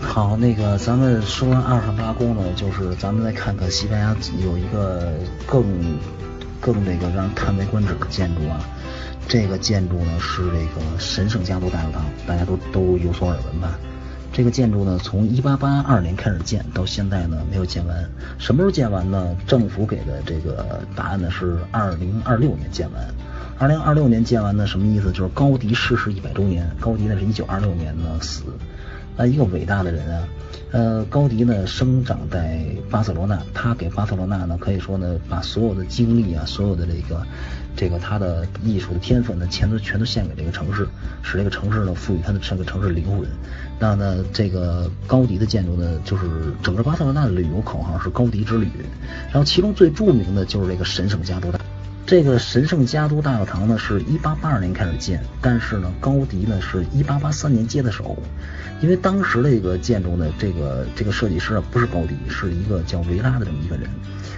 好，那个咱们说完阿尔罕布拉宫呢，就是咱们再看看西班牙有一个更更那个让人叹为观止的建筑啊。这个建筑呢是这个神圣家族大教堂，大家都都有所耳闻吧？这个建筑呢，从一八八二年开始建，到现在呢没有建完。什么时候建完呢？政府给的这个答案呢是二零二六年建完。二零二六年建完呢，什么意思？就是高迪逝世一百周年。高迪呢是一九二六年呢死，啊，一个伟大的人啊。呃，高迪呢生长在巴塞罗那，他给巴塞罗那呢可以说呢把所有的精力啊，所有的这个。这个他的艺术的天分呢，全都全都献给这个城市，使这个城市呢赋予他的这个城市灵魂。那呢，这个高迪的建筑呢，就是整个巴塞罗那的旅游口号是高迪之旅。然后其中最著名的就是这个神圣家族大，这个神圣家族大教堂呢，是一八八二年开始建，但是呢，高迪呢是一八八三年接的手。因为当时的这个建筑呢，这个这个设计师啊不是高迪，是一个叫维拉的这么一个人。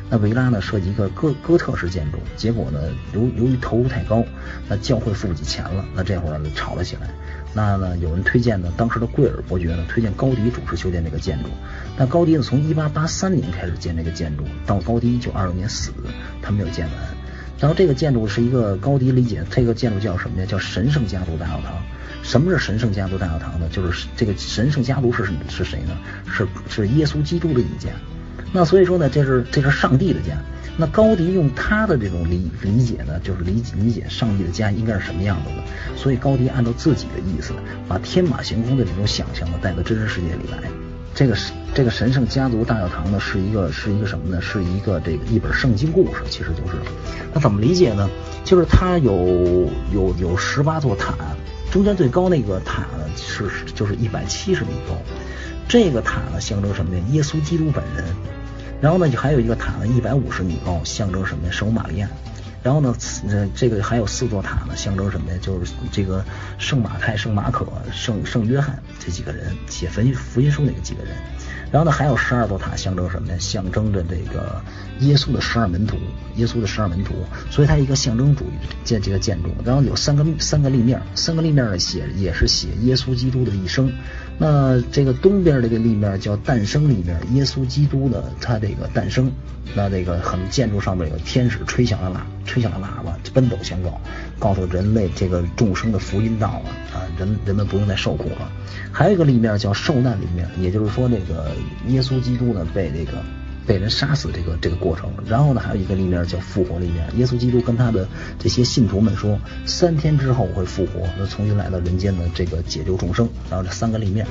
那维拉呢设计一个哥哥特式建筑，结果呢由由于投入太高，那教会付不起钱了，那这会儿呢吵了起来。那呢有人推荐呢，当时的贵尔伯爵呢推荐高迪主持修建这个建筑。那高迪呢从一八八三年开始建这个建筑，到高迪一九二六年死，他没有建完。然后这个建筑是一个高迪理解，这个建筑叫什么呀？叫神圣家族大教堂。什么是神圣家族大教堂呢？就是这个神圣家族是是谁呢？是是耶稣基督的一家。那所以说呢，这是这是上帝的家。那高迪用他的这种理理解呢，就是理理解上帝的家应该是什么样子的。所以高迪按照自己的意思，把天马行空的这种想象呢带到真实世界里来。这个这个神圣家族大教堂呢，是一个是一个什么呢？是一个这个一本圣经故事，其实就是。那怎么理解呢？就是它有有有十八座塔，中间最高那个塔呢是就是一百七十米高。这个塔呢象征什么呀？耶稣基督本人。然后呢，就还有一个塔呢，一百五十米高，象征什么呀？圣玛利亚。然后呢，呃，这个还有四座塔呢，象征什么呀？就是这个圣马太、圣马可、圣圣约翰这几个人写福音福音书那个几个人。然后呢，还有十二座塔，象征什么呀？象征着这个耶稣的十二门徒，耶稣的十二门徒。所以它一个象征主义建这个建筑。然后有三个三个立面，三个立面呢写也是写耶稣基督的一生。那这个东边这个立面叫诞生立面，耶稣基督的他这个诞生。那这个很建筑上面有天使吹响了喇，吹响了喇叭，奔走相告，告诉人类这个众生的福音到了啊，人人们不用再受苦了。还有一个立面叫受难立面，也就是说这个耶稣基督呢被这个被人杀死这个这个过程。然后呢还有一个立面叫复活立面，耶稣基督跟他的这些信徒们说，三天之后会复活，那重新来到人间的这个解救众生。然后这三个立面。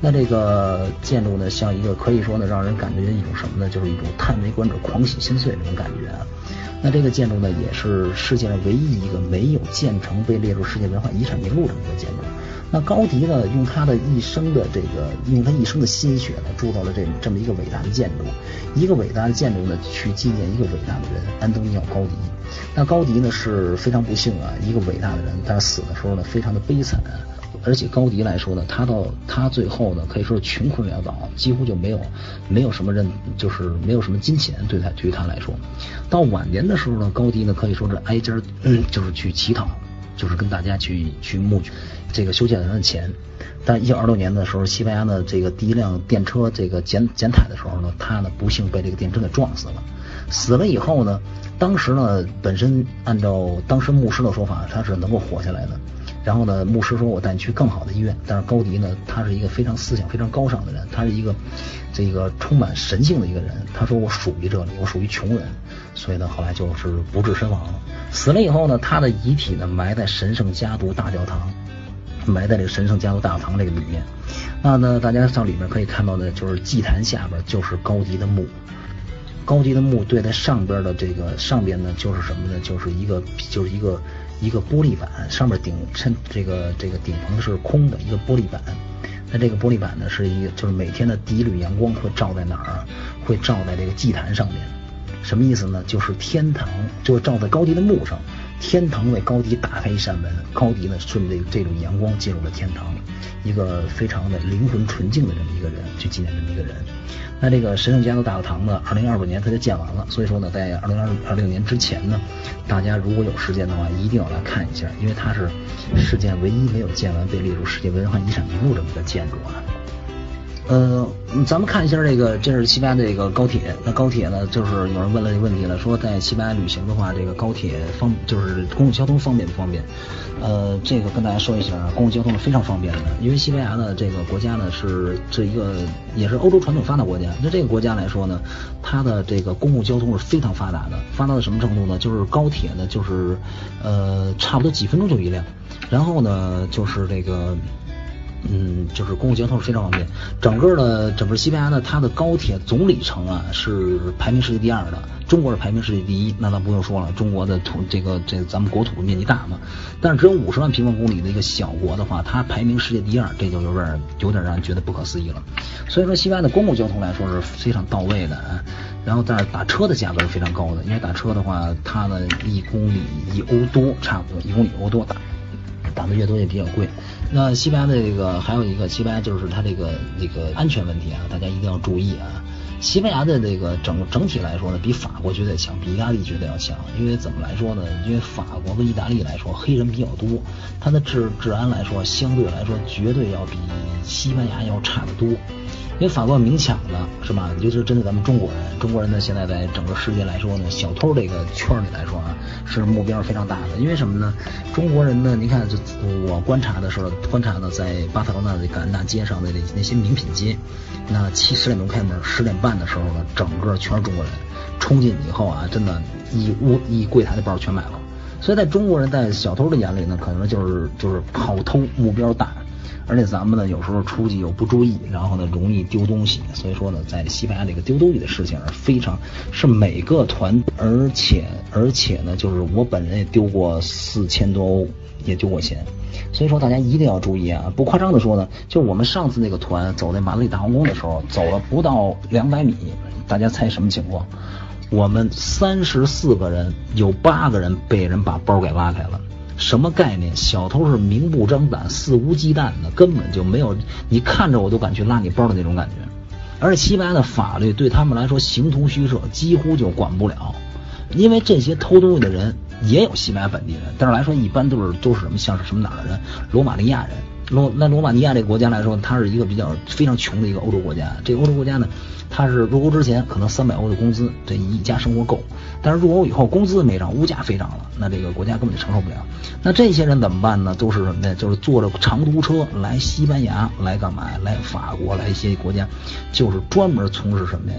那这个建筑呢，像一个可以说呢，让人感觉一种什么呢？就是一种叹为观止、狂喜心碎这种感觉啊。那这个建筑呢，也是世界上唯一一个没有建成被列入世界文化遗产名录的一个建筑。那高迪呢，用他的一生的这个，用他一生的心血呢，铸造了这这么一个伟大的建筑，一个伟大的建筑呢，去纪念一个伟大的人——安东尼奥·高迪。那高迪呢是非常不幸啊，一个伟大的人，但是死的时候呢，非常的悲惨。而且高迪来说呢，他到他最后呢，可以说是穷困潦倒，几乎就没有没有什么人，就是没有什么金钱对他对于他来说。到晚年的时候呢，高迪呢可以说是挨家嗯，就是去乞讨，就是跟大家去去募这个修建的钱。但一九二六年的时候，西班牙的这个第一辆电车这个检检采的时候呢，他呢不幸被这个电车给撞死了。死了以后呢，当时呢本身按照当时牧师的说法，他是能够活下来的。然后呢，牧师说我带你去更好的医院。但是高迪呢，他是一个非常思想非常高尚的人，他是一个这个充满神性的一个人。他说我属于这里，我属于穷人，所以呢，后来就是不治身亡了。死了以后呢，他的遗体呢埋在神圣家族大教堂，埋在这个神圣家族大堂这个里面。那呢，大家上里面可以看到的，就是祭坛下边就是高迪的墓。高级的墓对在上边的这个上边呢，就是什么呢？就是一个就是一个一个玻璃板，上面顶衬这个这个顶棚是空的一个玻璃板。那这个玻璃板呢，是一个就是每天的第一缕阳光会照在哪儿？会照在这个祭坛上面。什么意思呢？就是天堂，就是照在高级的墓上，天堂为高迪打开一扇门，高迪呢顺着这种阳光进入了天堂，一个非常的灵魂纯净的这么一个人，去纪念这么一个人。那这个神圣家族大教堂呢，二零二五年它就建完了，所以说呢，在二零二二六年之前呢，大家如果有时间的话，一定要来看一下，因为它是世界唯一没有建完被列入世界文化遗产名录这么一个建筑啊。呃，咱们看一下这个，这是西班牙这个高铁。那高铁呢，就是有人问了这个问题了，说在西班牙旅行的话，这个高铁方就是公共交通方便不方便？呃，这个跟大家说一下，公共交通是非常方便的，因为西班牙呢这个国家呢是这一个也是欧洲传统发达国家。那这个国家来说呢，它的这个公共交通是非常发达的，发达到什么程度呢？就是高铁呢，就是呃差不多几分钟就一辆，然后呢就是这个。嗯，就是公共交通是非常方便。整个的整个西班牙呢，它的高铁总里程啊是排名世界第二的，中国是排名世界第一。那咱不用说了，中国的土这个这咱们国土面积大嘛，但是只有五十万平方公里的一个小国的话，它排名世界第二，这就有点有点让人觉得不可思议了。所以说，西班牙的公共交通来说是非常到位的啊。然后但是打车的价格是非常高的，因为打车的话，它呢一公里一欧多，差不多一公里欧多打。打的越多也比较贵。那西班牙的这个还有一个西班牙就是它这个这个安全问题啊，大家一定要注意啊。西班牙的这个整整体来说呢，比法国绝对强，比意大利绝对要强。因为怎么来说呢？因为法国和意大利来说黑人比较多，它的治治安来说相对来说绝对要比西班牙要差得多。因为法国明抢的是吧？尤其是针对咱们中国人，中国人呢现在在整个世界来说呢，小偷这个圈里来说啊，是目标非常大的。因为什么呢？中国人呢，你看，就我观察的时候，观察呢，在巴塞罗那的感恩大街上的那那些名品街，那七十点钟开门，十点半的时候呢，整个全是中国人，冲进去以后啊，真的，一屋一柜台的包全买了。所以在中国人在小偷的眼里呢，可能就是就是跑偷目标大。而且咱们呢，有时候出去又不注意，然后呢，容易丢东西。所以说呢，在西班牙这个丢东西的事情是非常，是每个团，而且而且呢，就是我本人也丢过四千多欧，也丢过钱。所以说大家一定要注意啊！不夸张的说呢，就我们上次那个团走在马德里大皇宫的时候，走了不到两百米，大家猜什么情况？我们三十四个人，有八个人被人把包给拉开了。什么概念？小偷是明目张胆、肆无忌惮的，根本就没有你看着我都敢去拉你包的那种感觉。而西班牙的法律对他们来说形同虚设，几乎就管不了。因为这些偷东西的人也有西班牙本地人，但是来说一般都是都是什么像是什么哪儿的人？罗马尼亚人。罗那罗马尼亚这个国家来说，它是一个比较非常穷的一个欧洲国家。这欧洲国家呢，它是入欧之前可能三百欧的工资，这一家生活够。但是入欧以后，工资没涨，物价飞涨了，那这个国家根本就承受不了。那这些人怎么办呢？都是什么呢？就是坐着长途车来西班牙来干嘛？来法国来一些国家，就是专门从事什么呀？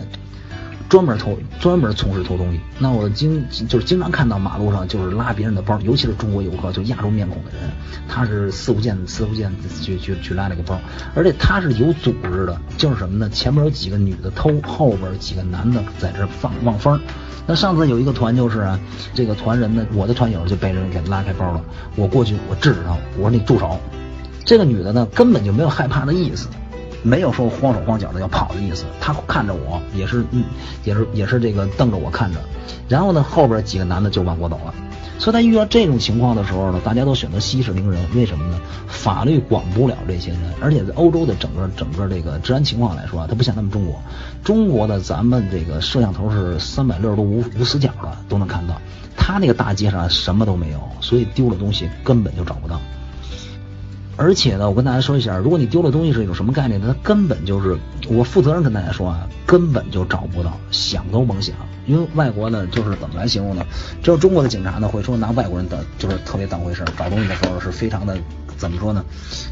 专门偷，专门从事偷东西。那我经就是经常看到马路上就是拉别人的包，尤其是中国游客，就亚洲面孔的人，他是四不见四不见去去去拉那个包，而且他是有组织的，就是什么呢？前面有几个女的偷，后边几个男的在这放望风。那上次有一个团就是啊，这个团人呢，我的团友就被人给拉开包了，我过去我制止他，我说你住手。这个女的呢，根本就没有害怕的意思。没有说慌手慌脚的要跑的意思，他看着我也是，嗯，也是也是这个瞪着我看着，然后呢后边几个男的就往过走了，所以他遇到这种情况的时候呢，大家都选择息事宁人，为什么呢？法律管不了这些人，而且在欧洲的整个整个这个治安情况来说啊，它不像咱们中国，中国的咱们这个摄像头是三百六十度无无死角的都能看到，他那个大街上什么都没有，所以丢了东西根本就找不到。而且呢，我跟大家说一下，如果你丢了东西是一种什么概念呢？它根本就是我负责任跟大家说啊，根本就找不到，想都甭想。因为外国呢，就是怎么来形容呢？只有中国的警察呢会说拿外国人的就是特别当回事，找东西的时候是非常的怎么说呢？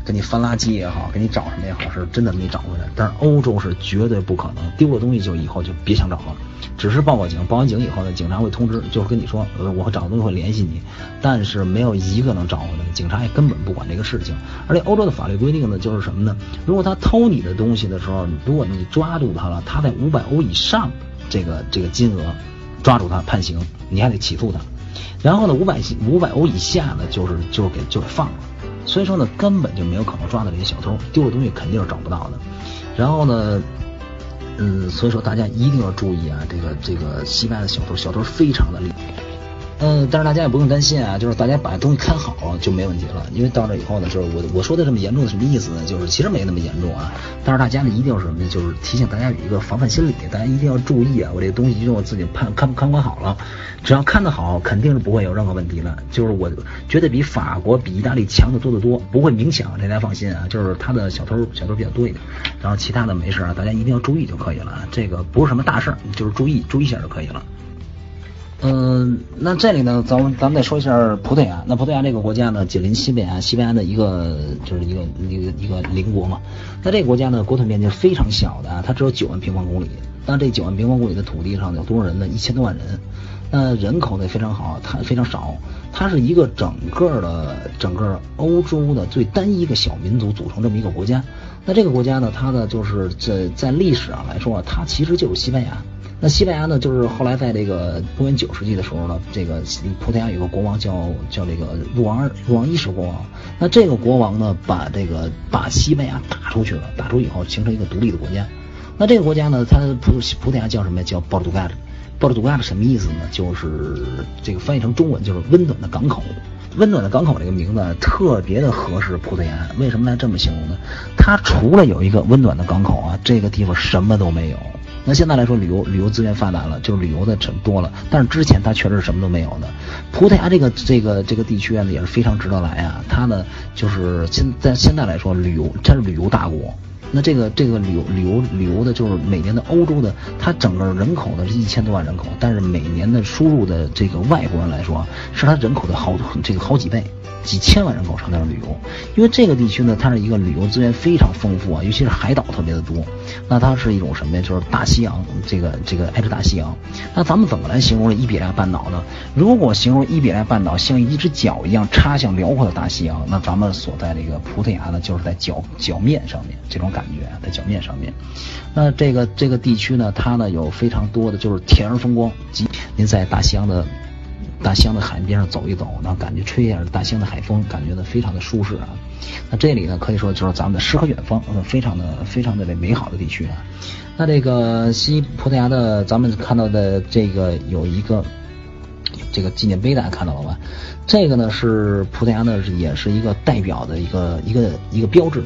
给你翻垃圾也好，给你找什么也好，是真的给你找回来。但是欧洲是绝对不可能，丢了东西就以后就别想找了。只是报个警，报完警以后呢，警察会通知，就是跟你说，呃，我找东西会联系你，但是没有一个能找回来，警察也根本不管这个事情。而且欧洲的法律规定呢，就是什么呢？如果他偷你的东西的时候，如果你抓住他了，他在五百欧以上这个这个金额抓住他判刑，你还得起诉他。然后呢，五百五百欧以下呢，就是就是给就给放了。所以说呢，根本就没有可能抓到这些小偷，丢了东西肯定是找不到的。然后呢？嗯，所以说大家一定要注意啊，这个这个西班牙的小偷，小偷非常的厉害。嗯，但是大家也不用担心啊，就是大家把东西看好就没问题了。因为到这以后呢，就是我我说的这么严重的什么意思呢？就是其实没那么严重啊。但是大家呢一定要什么呢？就是提醒大家有一个防范心理，大家一定要注意啊。我这个东西一定要自己看看看管好了，只要看得好，肯定是不会有任何问题的。就是我觉得比法国、比意大利强的多得多，不会明抢，大家放心啊。就是他的小偷小偷比较多一点，然后其他的没事啊，大家一定要注意就可以了。这个不是什么大事儿，就是注意注意一下就可以了。嗯，那这里呢，咱们咱们再说一下葡萄牙。那葡萄牙这个国家呢，紧邻西班牙，西班牙的一个就是一个一个一个邻国嘛。那这个国家呢，国土面积非常小的，它只有九万平方公里。那这九万平方公里的土地上有多少人呢？一千多万人。那人口呢非常好，它非常少。它是一个整个的整个欧洲的最单一个小民族组成这么一个国家。那这个国家呢，它的就是在在历史上来说，它其实就是西班牙。那西班牙呢，就是后来在这个公元九世纪的时候呢，这个葡萄牙有个国王叫叫这个路王路王一世国王。那这个国王呢，把这个把西班牙打出去了，打出以后形成一个独立的国家。那这个国家呢，它葡葡萄牙叫什么呀？叫波尔图盖。波尔图盖什么意思呢？就是这个翻译成中文就是温暖的港口。温暖的港口这个名字特别的合适葡萄牙。为什么来这么形容呢？它除了有一个温暖的港口啊，这个地方什么都没有。那现在来说，旅游旅游资源发达了，就是旅游的很多了。但是之前它确实是什么都没有的。葡萄牙这个这个这个地区呢，也是非常值得来啊。它呢，就是现在现在来说，旅游它是旅游大国。那这个这个旅游旅游旅游的，就是每年的欧洲的，它整个人口呢是一千多万人口，但是每年的输入的这个外国人来说，是它人口的好这个好几倍。几千万人口上那儿旅游，因为这个地区呢，它是一个旅游资源非常丰富啊，尤其是海岛特别的多。那它是一种什么呀？就是大西洋，这个这个挨着大西洋。那咱们怎么来形容伊比利亚半岛呢？如果形容伊比利亚半岛像一只脚一样插向辽阔的大西洋，那咱们所在这个葡萄牙呢，就是在脚脚面上面这种感觉，在脚面上面。那这个这个地区呢，它呢有非常多的就是田园风光，及您在大西洋的。大西洋的海边上走一走，然后感觉吹一下大西洋的海风，感觉呢非常的舒适啊。那这里呢可以说就是咱们的诗和远方，非常的非常的美好的地区啊。那这个西葡萄牙的，咱们看到的这个有一个这个纪念碑，大家看到了吧？这个呢是葡萄牙呢也是一个代表的一个一个一个标志。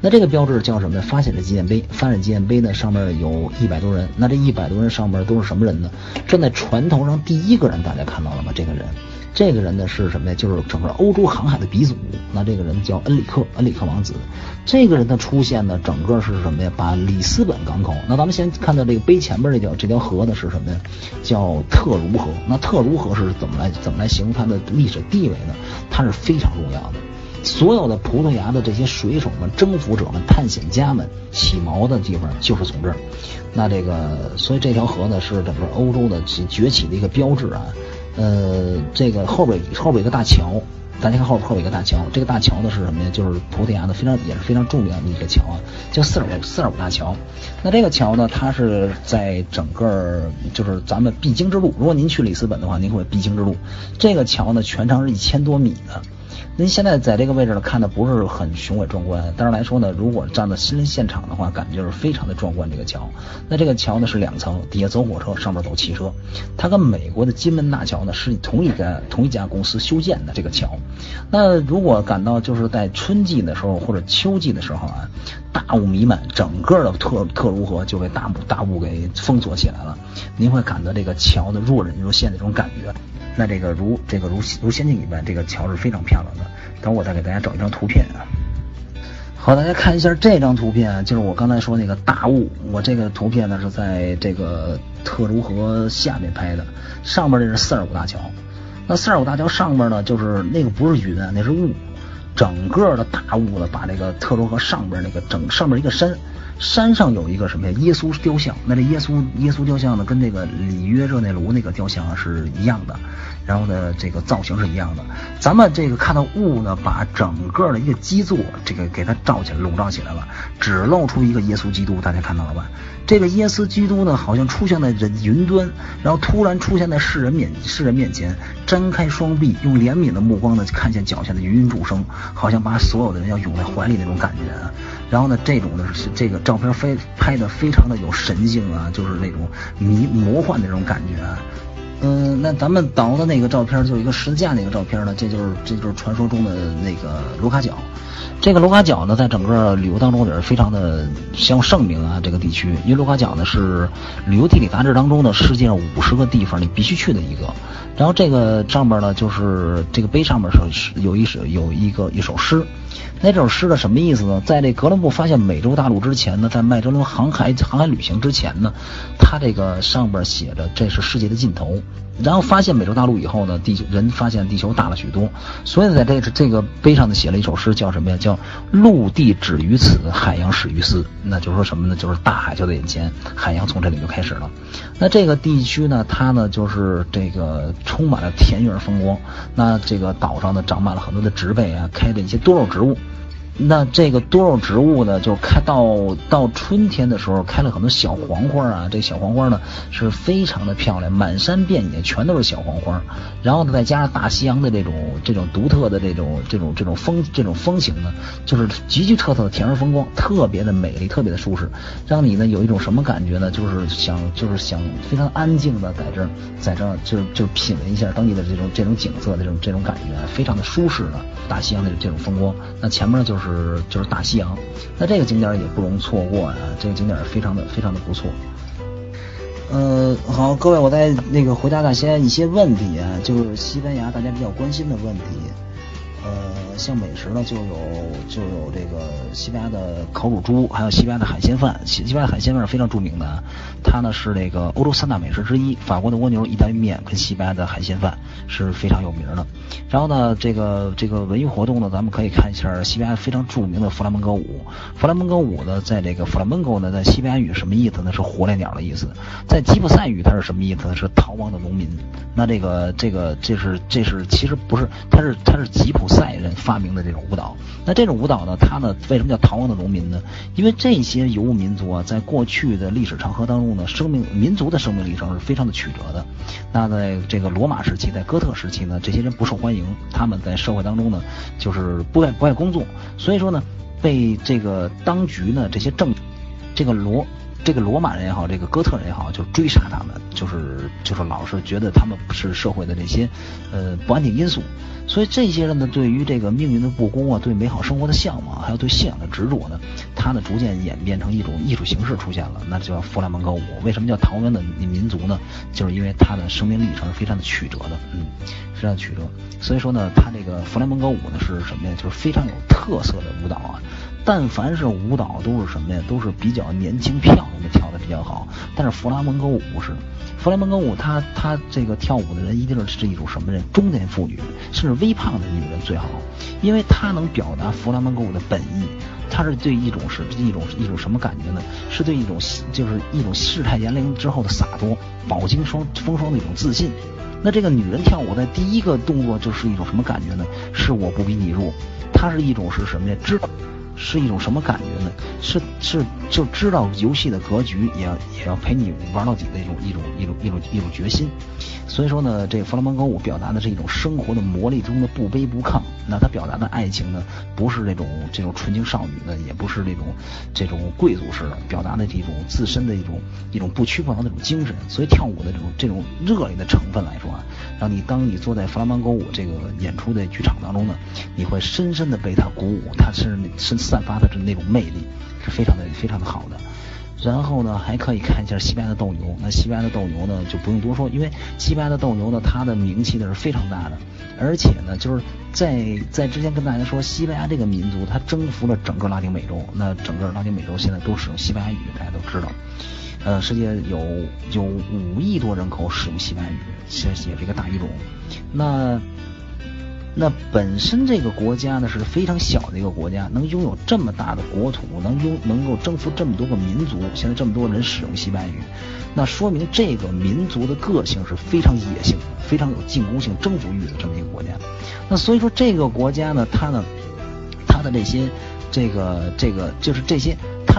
那这个标志叫什么呢？发现的纪念碑，发现纪念碑呢上面有一百多人。那这一百多人上面都是什么人呢？站在船头上第一个人，大家看到了吗？这个人，这个人呢是什么呀？就是整个欧洲航海的鼻祖。那这个人叫恩里克，恩里克王子。这个人的出现呢，整个是什么呀？把里斯本港口。那咱们先看到这个碑前边这条这条河呢是什么呀？叫特茹河。那特茹河是怎么来怎么来形容它的历史地位呢？它是非常重要的。所有的葡萄牙的这些水手们、征服者们、探险家们起锚的地方就是从这儿。那这个，所以这条河呢是整个欧洲的崛起的一个标志啊。呃，这个后边后边一个大桥，大家看后后边一个大桥，这个大桥呢是什么呀？就是葡萄牙的非常也是非常著名的一个桥啊，叫四尔四尔五大桥。那这个桥呢，它是在整个就是咱们必经之路。如果您去里斯本的话，您会必经之路。这个桥呢，全长是一千多米的。您现在在这个位置呢，看的不是很雄伟壮观，但是来说呢，如果站在新闻现场的话，感觉是非常的壮观。这个桥，那这个桥呢是两层，底下走火车，上面走汽车。它跟美国的金门大桥呢是同一家同一家公司修建的这个桥。那如果感到就是在春季的时候或者秋季的时候啊，大雾弥漫，整个的特特如河就被大雾大雾给封锁起来了，您会感到这个桥的若隐若现的这种感觉。那这个如这个如如仙境一般，这个桥是非常漂亮的。等我再给大家找一张图片啊。好，大家看一下这张图片，就是我刚才说那个大雾。我这个图片呢是在这个特卢河下面拍的，上面这是四二五大桥。那四二五大桥上面呢，就是那个不是云啊，那是雾，整个的大雾呢，把这个特卢河上边那个整上面一个山。山上有一个什么呀？耶稣雕像。那这耶稣耶稣雕像呢，跟这个里约热内卢那个雕像啊是一样的，然后呢，这个造型是一样的。咱们这个看到雾呢，把整个的一个基座这个给它罩起来，笼罩起来了，只露出一个耶稣基督，大家看到了吧？这个耶稣基督呢，好像出现在人云端，然后突然出现在世人面世人面前，张开双臂，用怜悯的目光呢，看见脚下的芸芸众生，好像把所有的人要拥在怀里那种感觉啊。然后呢，这种呢是这个照片非拍的非常的有神性啊，就是那种迷魔幻那种感觉。啊嗯，那咱们导的那个照片就是一个十字架那个照片呢，这就是这就是传说中的那个罗卡角。这个罗卡角呢，在整个旅游当中也是非常的享盛名啊。这个地区，因为罗卡角呢是旅游地理杂志当中的世界上五十个地方你必须去的一个。然后这个上面呢，就是这个碑上面是有一首有一个一首诗。那这首诗的什么意思呢？在这哥伦布发现美洲大陆之前呢，在麦哲伦航海航海旅行之前呢，他这个上边写着这是世界的尽头。然后发现美洲大陆以后呢，地球人发现地球大了许多，所以在这这个碑上呢写了一首诗，叫什么呀？叫陆地止于此，海洋始于斯。那就是说什么呢？就是大海就在眼前，海洋从这里就开始了。那这个地区呢，它呢就是这个充满了田园风光。那这个岛上呢长满了很多的植被啊，开的一些多肉植植物。那这个多肉植物呢，就开到到春天的时候，开了很多小黄花啊。这小黄花呢是非常的漂亮，满山遍野全都是小黄花。然后呢，再加上大西洋的这种这种独特的这种这种这种风这种风情呢，就是极具特色的田园风光，特别的美丽，特别的舒适，让你呢有一种什么感觉呢？就是想就是想非常安静的在这儿在这儿就就品味一下当地的这种这种景色的，这种这种感觉，非常的舒适的大西洋的这种风光。那前面呢就是。是就是大西洋，那这个景点也不容错过啊，这个景点非常的非常的不错。呃，好，各位，我再那个回答大家一些问题啊，就是西班牙大家比较关心的问题。呃，像美食呢，就有就有这个西班牙的烤乳猪，还有西班牙的海鲜饭。西西班牙海鲜饭是非常著名的，它呢是那个欧洲三大美食之一。法国的蜗牛意大利面跟西班牙的海鲜饭是非常有名的。然后呢，这个这个文娱活动呢，咱们可以看一下西班牙非常著名的弗拉门戈舞。弗拉门戈舞呢，在这个弗拉门戈呢，在西班牙语什么意思呢？是活来鸟的意思。在吉普赛语它是什么意思呢？是逃亡的农民。那这个这个这是这是其实不是，它是它是吉普。赛人发明的这种舞蹈，那这种舞蹈呢，它呢为什么叫逃亡的农民呢？因为这些游牧民族啊，在过去的历史长河当中呢，生命民族的生命历程是非常的曲折的。那在这个罗马时期，在哥特时期呢，这些人不受欢迎，他们在社会当中呢，就是不爱不爱工作，所以说呢，被这个当局呢这些政这个罗。这个罗马人也好，这个哥特人也好，就追杀他们，就是就是老是觉得他们是社会的这些呃不安定因素，所以这些人呢，对于这个命运的不公啊，对美好生活的向往，还有对信仰的执着呢，他呢逐渐演变成一种艺术形式出现了，那叫弗拉门戈舞。为什么叫逃亡的民族呢？就是因为他的生命历程是非常的曲折的，嗯，非常曲折。所以说呢，他这个弗拉门戈舞呢是什么呀？就是非常有特色的舞蹈啊。但凡是舞蹈都是什么呀？都是比较年轻漂亮的，跳的比较好。但是弗拉门戈舞不是，弗拉门戈舞，他他这个跳舞的人一定是是一种什么人？中年妇女，甚至微胖的女人最好，因为她能表达弗拉门戈舞的本意。它是对一种是一种一种什么感觉呢？是对一种就是一种世态炎凉之后的洒脱，饱经霜风霜的一种自信。那这个女人跳舞的第一个动作就是一种什么感觉呢？是我不比你弱，她是一种是什么呀？知道。是一种什么感觉呢？是是就知道游戏的格局，也要也要陪你玩到底的一种一种一种一种一种决心。所以说呢，这个弗拉门戈舞表达的是一种生活的磨砺中的不卑不亢。那他表达的爱情呢，不是那种这种纯情少女的，也不是那种这种贵族式的，表达的这种自身的一种一种不屈不挠那种精神。所以跳舞的这种这种热烈的成分来说啊，让你当你坐在弗拉门戈舞这个演出的剧场当中呢，你会深深的被他鼓舞，他是深。散发的这那种魅力是非常的非常的好的，然后呢，还可以看一下西班牙的斗牛。那西班牙的斗牛呢，就不用多说，因为西班牙的斗牛呢，它的名气呢是非常大的。而且呢，就是在在之前跟大家说，西班牙这个民族它征服了整个拉丁美洲。那整个拉丁美洲现在都使用西班牙语，大家都知道。呃，世界有有五亿多人口使用西班牙语，其实也是一个大语种。那。那本身这个国家呢是非常小的一个国家，能拥有这么大的国土，能拥能够征服这么多个民族，现在这么多人使用西班牙语，那说明这个民族的个性是非常野性、非常有进攻性、征服欲的这么一个国家。那所以说这个国家呢，它呢，它的这些这个这个就是这些。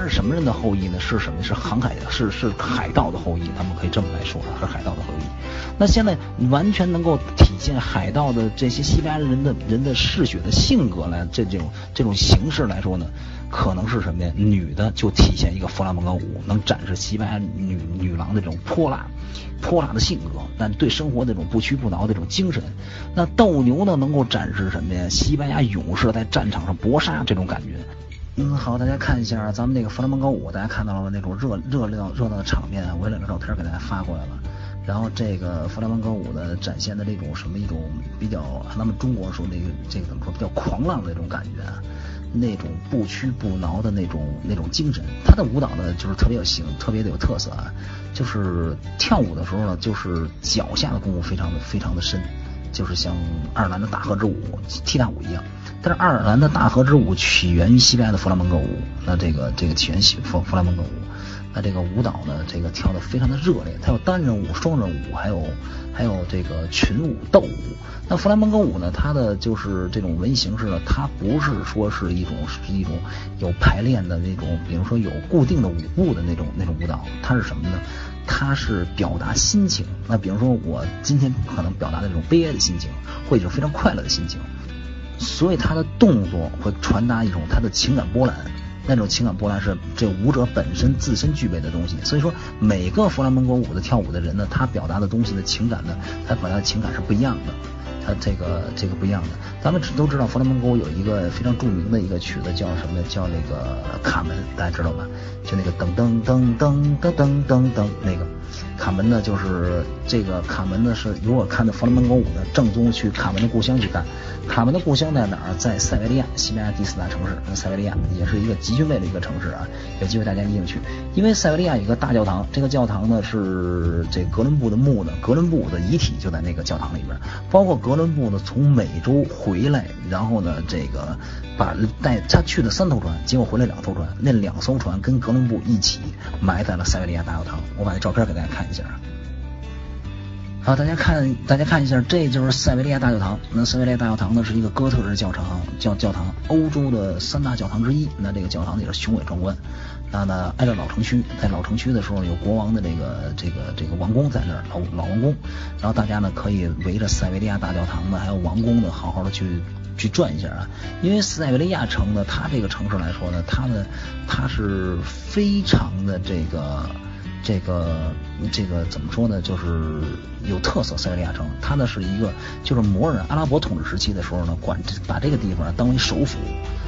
什么人的后裔呢？是什么？是航海的，是是海盗的后裔。他们可以这么来说，是海盗的后裔。那现在完全能够体现海盗的这些西班牙人的人的嗜血的性格来，这种这种形式来说呢，可能是什么呀？女的就体现一个弗拉门戈舞，能展示西班牙女女郎的这种泼辣、泼辣的性格，但对生活那种不屈不挠的这种精神。那斗牛呢，能够展示什么呀？西班牙勇士在战场上搏杀这种感觉。嗯，好，大家看一下咱们那个弗拉门戈舞，大家看到了吗那种热热闹热闹的场面，我有两个照片给大家发过来了。然后这个弗拉门戈舞的展现的这种什么一种比较，咱们中国说那个这个怎么说，比较狂浪的那种感觉，那种不屈不挠的那种那种精神。他的舞蹈呢，就是特别有型，特别的有特色啊。就是跳舞的时候呢，就是脚下的功夫非常的非常的深，就是像爱尔兰的大河之舞、踢踏舞一样。但是爱尔兰的大河之舞起源于西班牙的弗拉门戈舞，那这个这个起源弗弗拉门戈舞，那这个舞蹈呢，这个跳的非常的热烈，它有单人舞、双人舞，还有还有这个群舞、斗舞。那弗拉门戈舞呢，它的就是这种文艺形式呢，它不是说是一种是一种有排练的那种，比如说有固定的舞步的那种那种舞蹈，它是什么呢？它是表达心情。那比如说我今天可能表达的这种悲哀的心情，或者非常快乐的心情。所以他的动作会传达一种他的情感波澜，那种情感波澜是这舞者本身自身具备的东西。所以说，每个弗拉门戈舞的跳舞的人呢，他表达的东西的情感呢，他表达的情感是不一样的，他这个这个不一样的。咱们都知道弗拉门戈舞有一个非常著名的一个曲子叫什么？叫那个卡门，大家知道吧？就那个噔噔噔噔噔噔噔噔那个。卡门呢，就是这个卡门呢，是如果看的弗拉门戈舞的正宗，去卡门的故乡去看。卡门的故乡在哪儿？在塞维利亚，西班牙第四大城市。塞维利亚也是一个极军备的一个城市啊，有机会大家一定去。因为塞维利亚有一个大教堂，这个教堂呢是这哥伦布的墓呢，哥伦布的遗体就在那个教堂里边。包括哥伦布呢从美洲回来，然后呢这个把带他去的三艘船，结果回来两艘船，那两艘船跟哥伦布一起埋在了塞维利亚大教堂。我把那照片给大家看一下。好，大家看，大家看一下，这就是塞维利亚大教堂。那塞维利亚大教堂呢，是一个哥特式教堂，教教堂，欧洲的三大教堂之一。那这个教堂也是雄伟壮观。那呢，挨着老城区，在老城区的时候，有国王的这个这个这个王宫在那儿，老老王宫。然后大家呢，可以围着塞维利亚大教堂呢，还有王宫呢，好好的去去转一下啊。因为塞维利亚城呢，它这个城市来说呢，它呢，它是非常的这个。这个这个怎么说呢？就是有特色，塞维利亚城，它呢是一个，就是摩尔阿拉伯统治时期的时候呢，管把这个地方当为首府。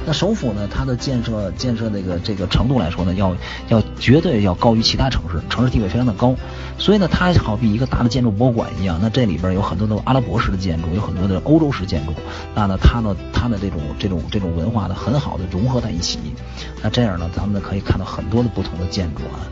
那首府呢，它的建设建设那个这个程度来说呢，要要绝对要高于其他城市，城市地位非常的高。所以呢，它好比一个大的建筑博物馆一样。那这里边有很多的阿拉伯式的建筑，有很多的欧洲式建筑。那呢，它呢，它的这种这种这种文化呢，很好的融合在一起。那这样呢，咱们呢可以看到很多的不同的建筑啊。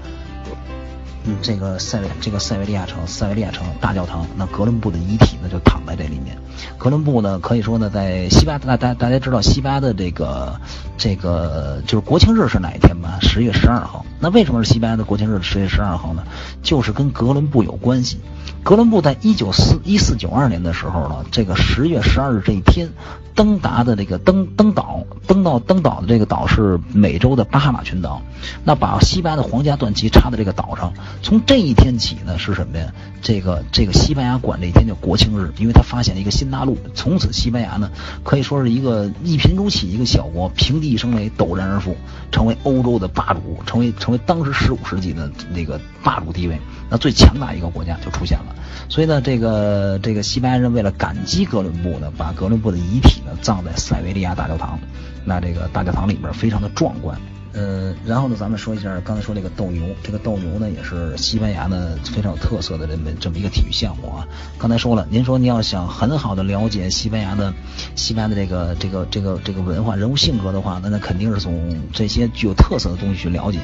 嗯，这个塞维这个塞维利亚城，塞维利亚城大教堂，那哥伦布的遗体呢就躺在这里面。哥伦布呢，可以说呢，在西巴大大大家知道西巴的这个这个就是国庆日是哪一天吧？十月十二号。那为什么是西班牙的国庆日十月十二号呢？就是跟哥伦布有关系。哥伦布在一九四一四九二年的时候呢，这个十月十二日这一天。登达的这个登登岛，登到登岛的这个岛是美洲的巴哈马群岛，那把西班牙的皇家断旗插在这个岛上。从这一天起呢，是什么呀？这个这个西班牙管这一天叫国庆日，因为他发现了一个新大陆。从此，西班牙呢可以说是一个一贫如洗一个小国，平地一声雷，陡然而富，成为欧洲的霸主，成为成为当时十五世纪的那个霸主地位。那最强大一个国家就出现了。所以呢，这个这个西班牙人为了感激哥伦布呢，把哥伦布的遗体呢葬在塞维利亚大教堂。那这个大教堂里边非常的壮观。呃，然后呢，咱们说一下刚才说这个斗牛，这个斗牛呢也是西班牙的非常有特色的这么这么一个体育项目啊。刚才说了，您说你要想很好的了解西班牙的西班牙的这个这个这个这个文化、人物性格的话，那那肯定是从这些具有特色的东西去了解。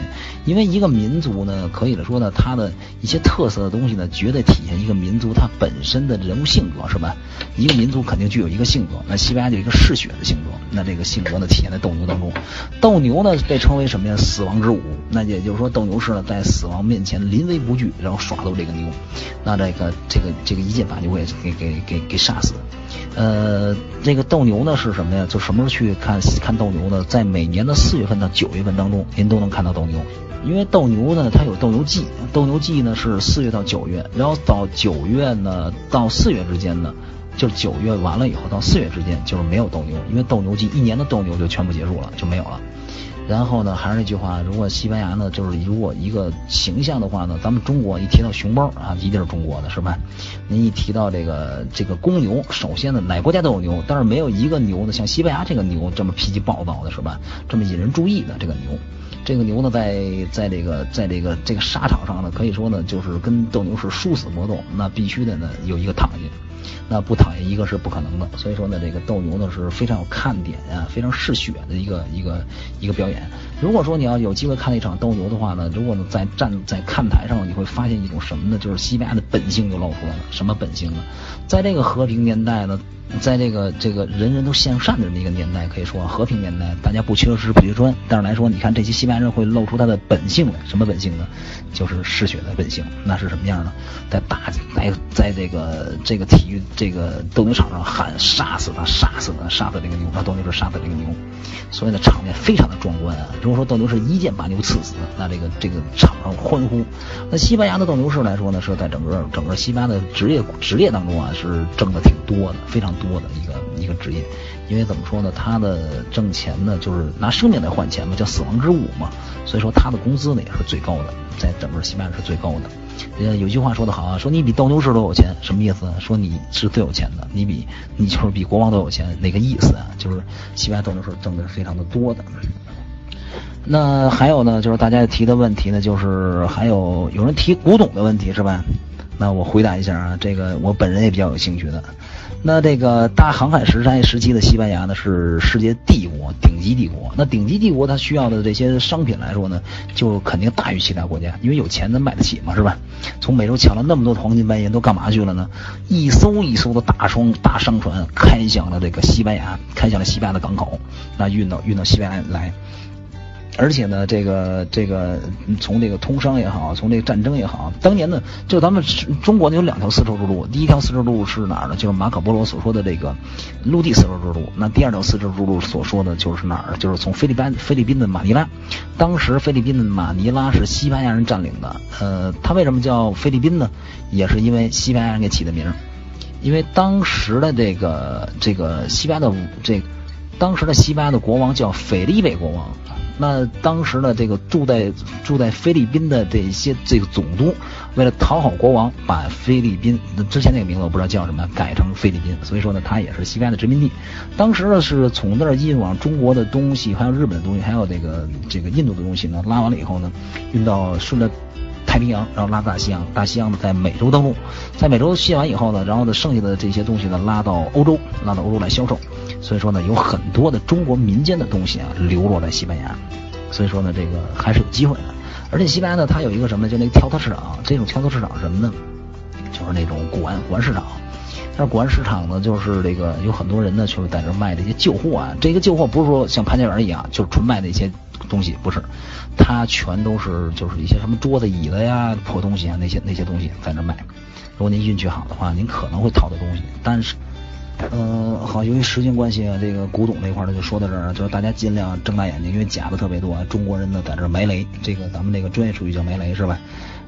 因为一个民族呢，可以来说呢，它的一些特色的东西呢，绝对体现一个民族它本身的人物性格，是吧？一个民族肯定具有一个性格，那西班牙就一个嗜血的性格，那这个性格呢体现在斗牛当中。斗牛呢被称为什么呀？死亡之舞。那也就是说，斗牛士呢在死亡面前临危不惧，然后耍斗这个牛，那这个这个这个一剑把牛给给给给给杀死。呃，这个斗牛呢是什么呀？就什么时候去看看斗牛呢？在每年的四月份到九月份当中，您都能看到斗牛。因为斗牛呢，它有斗牛季，斗牛季呢是四月到九月，然后到九月呢到四月之间呢。就九月完了以后到四月之间就是没有斗牛，因为斗牛季一年的斗牛就全部结束了，就没有了。然后呢，还是那句话，如果西班牙呢，就是如果一个形象的话呢，咱们中国一提到熊猫啊，一定是中国的，是吧？您一提到这个这个公牛，首先呢，哪国家都有牛，但是没有一个牛呢像西班牙这个牛这么脾气暴躁的，是吧？这么引人注意的这个牛，这个牛呢，在在这个在这个这个沙场上呢，可以说呢，就是跟斗牛士殊死搏斗，那必须的呢有一个躺下。那不躺下一个是不可能的，所以说呢，这个斗牛呢是非常有看点啊，非常嗜血的一个一个一个表演。如果说你要有机会看一场斗牛的话呢，如果呢在站在看台上，你会发现一种什么呢？就是西班牙的本性就露出来了。什么本性呢？在这个和平年代呢？在这个这个人人都向善的这么一个年代，可以说和平年代，大家不缺吃不缺穿。但是来说，你看这些西班牙人会露出他的本性来，什么本性呢？就是嗜血的本性。那是什么样呢？在打在在这个这个体育这个斗牛场上喊杀死他，杀死他，杀死这个牛，那斗牛士杀死这个牛，所以呢场面非常的壮观啊。如果说斗牛士一剑把牛刺死，那这个这个场上欢呼。那西班牙的斗牛士来说呢，是在整个整个西班牙的职业职业当中啊，是挣的挺多的，非常。多的一个一个职业，因为怎么说呢，他的挣钱呢，就是拿生命来换钱嘛，叫死亡之舞嘛，所以说他的工资呢也是最高的，在整个西班牙是最高的。呃，有句话说得好啊，说你比斗牛士都有钱，什么意思？说你是最有钱的，你比你就是比国王都有钱，哪个意思啊？就是西班牙斗牛士挣的是非常的多的。那还有呢，就是大家提的问题呢，就是还有有人提古董的问题是吧？那我回答一下啊，这个我本人也比较有兴趣的。那这个大航海时代时期的西班牙呢，是世界帝国、顶级帝国。那顶级帝国它需要的这些商品来说呢，就肯定大于其他国家，因为有钱能买得起嘛，是吧？从美洲抢了那么多黄金白银，都干嘛去了呢？一艘一艘的大双大商船开向了这个西班牙，开向了西班牙的港口，那运到运到西班牙来。而且呢，这个这个从这个通商也好，从这个战争也好，当年呢，就咱们中国呢有两条丝绸之路，第一条丝绸之路是哪儿呢？就是马可波罗所说的这个陆地丝绸之路。那第二条丝绸之路所说的就是哪儿？就是从菲律宾菲律宾的马尼拉。当时菲律宾的马尼拉是西班牙人占领的。呃，它为什么叫菲律宾呢？也是因为西班牙人给起的名。因为当时的这个这个西班牙的这当时的西班牙的国王叫腓力贝国王。那当时呢，这个住在住在菲律宾的这些这个总督，为了讨好国王，把菲律宾之前那个名字我不知道叫什么，改成菲律宾。所以说呢，它也是西班牙的殖民地。当时呢，是从那儿运往中国的东西，还有日本的东西，还有这个这个印度的东西呢，拉完了以后呢，运到顺着太平洋，然后拉大西洋，大西洋呢在美洲登陆，在美洲卸完以后呢，然后呢剩下的这些东西呢拉到欧洲，拉到欧洲来销售。所以说呢，有很多的中国民间的东西啊流落在西班牙，所以说呢，这个还是有机会的。而且西班牙呢，它有一个什么，就那个跳蚤市场。这种跳蚤市场是什么呢？就是那种古玩古玩市场。但是古玩市场呢，就是这个有很多人呢，去在这卖这些旧货啊。这个旧货不是说像潘家园一样，就是纯卖那些东西，不是，它全都是就是一些什么桌子、椅子呀、破东西啊，那些那些东西在那卖。如果您运气好的话，您可能会淘到东西，但是。嗯，好，由于时间关系啊，这个古董这块呢就说到这儿，就是大家尽量睁大眼睛，因为假的特别多。中国人呢在这儿埋雷，这个咱们这个专业术语叫埋雷是吧？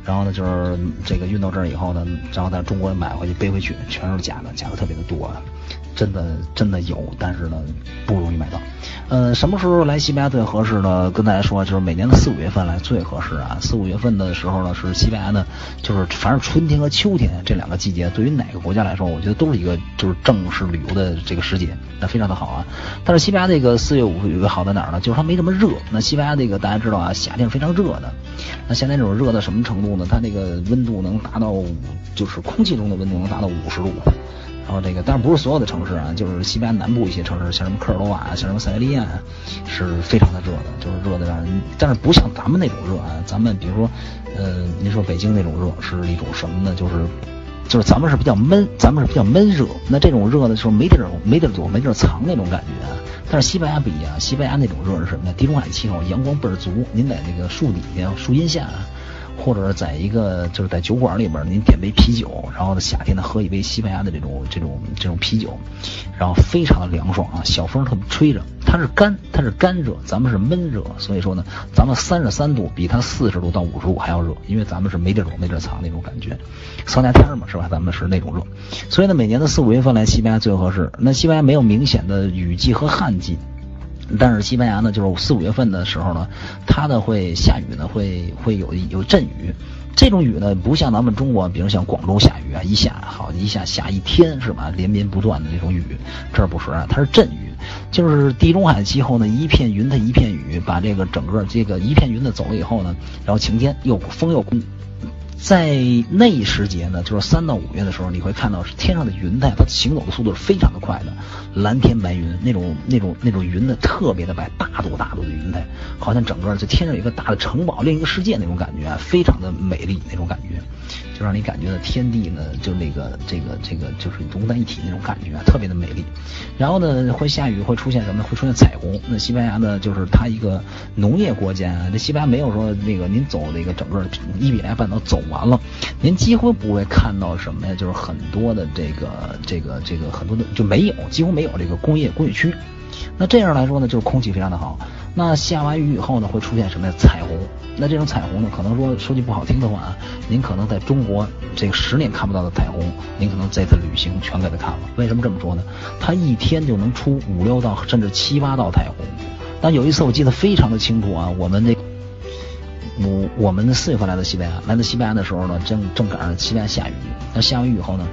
然后呢就是这个运到这儿以后呢，然后咱中国人买回去背回去，全是假的，假的特别的多，真的真的有，但是呢不容易买到。呃，什么时候来西班牙最合适呢？跟大家说，就是每年的四五月份来最合适啊。四五月份的时候呢，是西班牙的，就是反正春天和秋天这两个季节，对于哪个国家来说，我觉得都是一个就是正式旅游的这个时节，那非常的好啊。但是西班牙这个四月五有个好在哪儿呢？就是它没这么热。那西班牙这个大家知道啊，夏天非常热的。那现在这种热到什么程度呢？它那个温度能达到，就是空气中的温度能达到五十度。然后这个，但是不是所有的城市啊，就是西班牙南部一些城市，像什么科尔多瓦像什么塞维利亚，是非常的热的，就是热的让人，但是不像咱们那种热啊，咱们比如说，呃，您说北京那种热是一种什么呢？就是，就是咱们是比较闷，咱们是比较闷热，那这种热的时候没地儿没地儿躲没地儿藏那种感觉。但是西班牙不一样，西班牙那种热是什么呢？地中海气候，阳光倍儿足，您在那个树底下、树荫下。或者是在一个就是在酒馆里边，您点杯啤酒，然后呢夏天呢喝一杯西班牙的这种这种这种啤酒，然后非常的凉爽啊，小风特别吹着，它是干它是干热，咱们是闷热，所以说呢，咱们三十三度比它四十度到五十度还要热，因为咱们是没地躲没地藏那种感觉，桑拿天嘛是吧？咱们是那种热，所以呢每年的四五月份来西班牙最合适。那西班牙没有明显的雨季和旱季。但是西班牙呢，就是四五月份的时候呢，它呢会下雨呢，会会有有阵雨。这种雨呢，不像咱们中国，比如像广州下雨啊，一下好一下下一天是吧？连绵不断的那种雨，这儿不是啊，它是阵雨，就是地中海气候呢，一片云它一片雨，把这个整个这个一片云的走了以后呢，然后晴天又风又空。在那一时节呢，就是三到五月的时候，你会看到天上的云彩，它行走的速度是非常的快的，蓝天白云，那种那种那种云呢，特别的白，大朵大朵的云彩，好像整个在天上有一个大的城堡，另一个世界那种感觉，非常的美丽那种感觉。就让你感觉到天地呢，就那个这个这个就是融在一体那种感觉啊，特别的美丽。然后呢，会下雨，会出现什么呢？会出现彩虹。那西班牙呢，就是它一个农业国家，这西班牙没有说那个您走那个整个伊比利亚半岛走完了，您几乎不会看到什么呀？就是很多的这个这个这个很多的就没有，几乎没有这个工业工业区。那这样来说呢，就是空气非常的好。那下完雨以后呢，会出现什么呀？彩虹。那这种彩虹呢，可能说说句不好听的话啊，您可能在中国这个十年看不到的彩虹，您可能这次旅行全给它看了。为什么这么说呢？它一天就能出五六道甚至七八道彩虹。但有一次我记得非常的清楚啊，我们那我我们四月份来到西班牙，来到西班牙的时候呢，正正赶上西班牙下雨。那下完雨以后呢？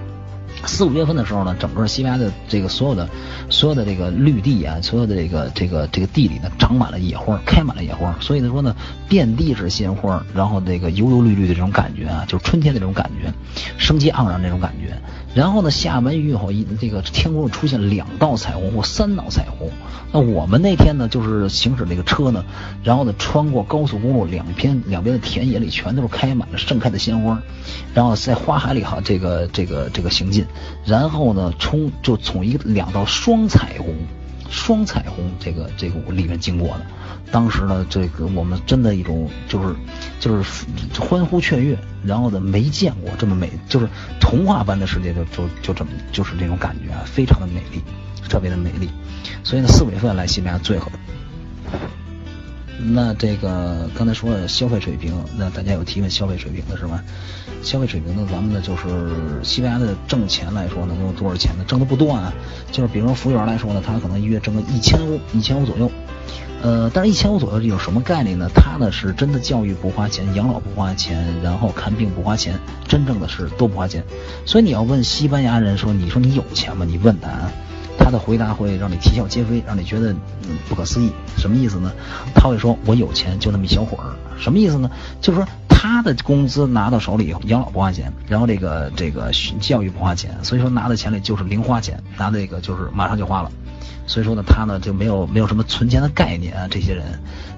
四五月份的时候呢，整个西班牙的这个所有的所有的这个绿地啊，所有的这个这个这个地里呢，长满了野花，开满了野花，所以呢说呢，遍地是鲜花，然后这个油油绿绿的这种感觉啊，就是春天的这种感觉，生机盎然这种感觉。然后呢，下完雨以后，一这个天空出现两道彩虹或三道彩虹。那我们那天呢，就是行驶那个车呢，然后呢，穿过高速公路，两边两边的田野里全都是开满了盛开的鲜花，然后在花海里哈，这个这个这个行进，然后呢，冲就从一两道双彩虹。双彩虹，这个这个里面经过的，当时呢，这个我们真的一种就是就是欢呼雀跃，然后呢没见过这么美，就是童话般的世界，就就就这么就是这种感觉啊，非常的美丽，特别的美丽，所以呢，四五月份来西班牙最好。那这个刚才说了消费水平，那大家有提问消费水平的是吗？消费水平呢，咱们呢就是西班牙的挣钱来说呢，能有多少钱呢？挣的不多啊，就是比如说服务员来说呢，他可能一月挣个一千五，一千五左右。呃，但是一千五左右有什么概念呢？他呢是真的教育不花钱，养老不花钱，然后看病不花钱，真正的是都不花钱。所以你要问西班牙人说，你说你有钱吗？你问他。他的回答会让你啼笑皆非，让你觉得不可思议。什么意思呢？他会说：“我有钱，就那么一小会儿。”什么意思呢？就是说他的工资拿到手里以后，养老不花钱，然后这个这个教育不花钱，所以说拿的钱里就是零花钱，拿这个就是马上就花了。所以说呢，他呢就没有没有什么存钱的概念啊，这些人。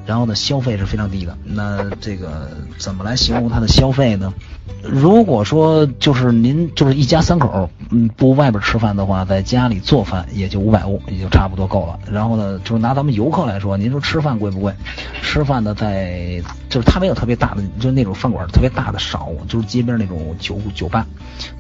然后呢，消费是非常低的。那这个怎么来形容他的消费呢？如果说就是您就是一家三口，嗯，不外边吃饭的话，在家里做饭也就五百欧，也就差不多够了。然后呢，就是拿咱们游客来说，您说吃饭贵不贵？吃饭呢，在就是他没有特别大的，就是那种饭馆特别大的少，就是街边那种酒酒吧，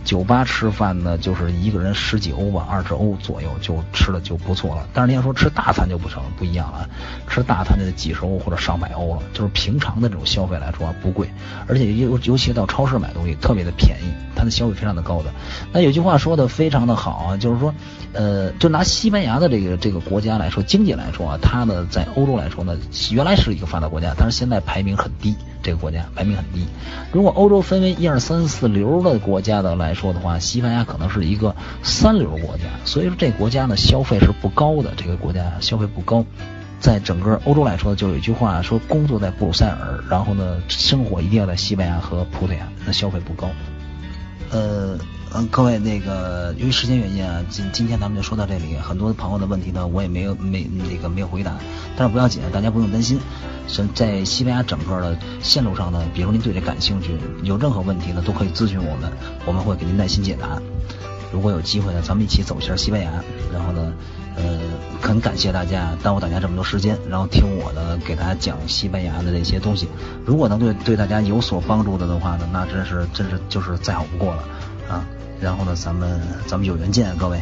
酒吧吃饭呢，就是一个人十几欧吧，二十欧左右就吃的就不错。但是你要说吃大餐就不成不一样了，吃大餐就得几十欧或者上百欧了。就是平常的这种消费来说啊，不贵，而且尤尤其到超市买东西特别的便宜，它的消费非常的高的。那有句话说的非常的好啊，就是说，呃，就拿西班牙的这个这个国家来说，经济来说啊，它呢在欧洲来说呢，原来是一个发达国家，但是现在排名很低，这个国家排名很低。如果欧洲分为一二三四流的国家的来说的话，西班牙可能是一个三流国家，所以说这国家呢消费是不高的，这个国家消费不高。在整个欧洲来说，就有一句话说，工作在布鲁塞尔，然后呢，生活一定要在西班牙和葡萄牙，那消费不高。呃。嗯，各位，那个由于时间原因啊，今今天咱们就说到这里。很多朋友的问题呢，我也没有没那个没有回答，但是不要紧，大家不用担心。是在西班牙整个的线路上呢，比如您对这感兴趣，有任何问题呢，都可以咨询我们，我们会给您耐心解答。如果有机会呢，咱们一起走一下西班牙。然后呢，呃，很感谢大家耽误大家这么多时间，然后听我的给大家讲西班牙的这些东西。如果能对对大家有所帮助的的话呢，那真是真是就是再好不过了啊。然后呢，咱们咱们有缘见，各位。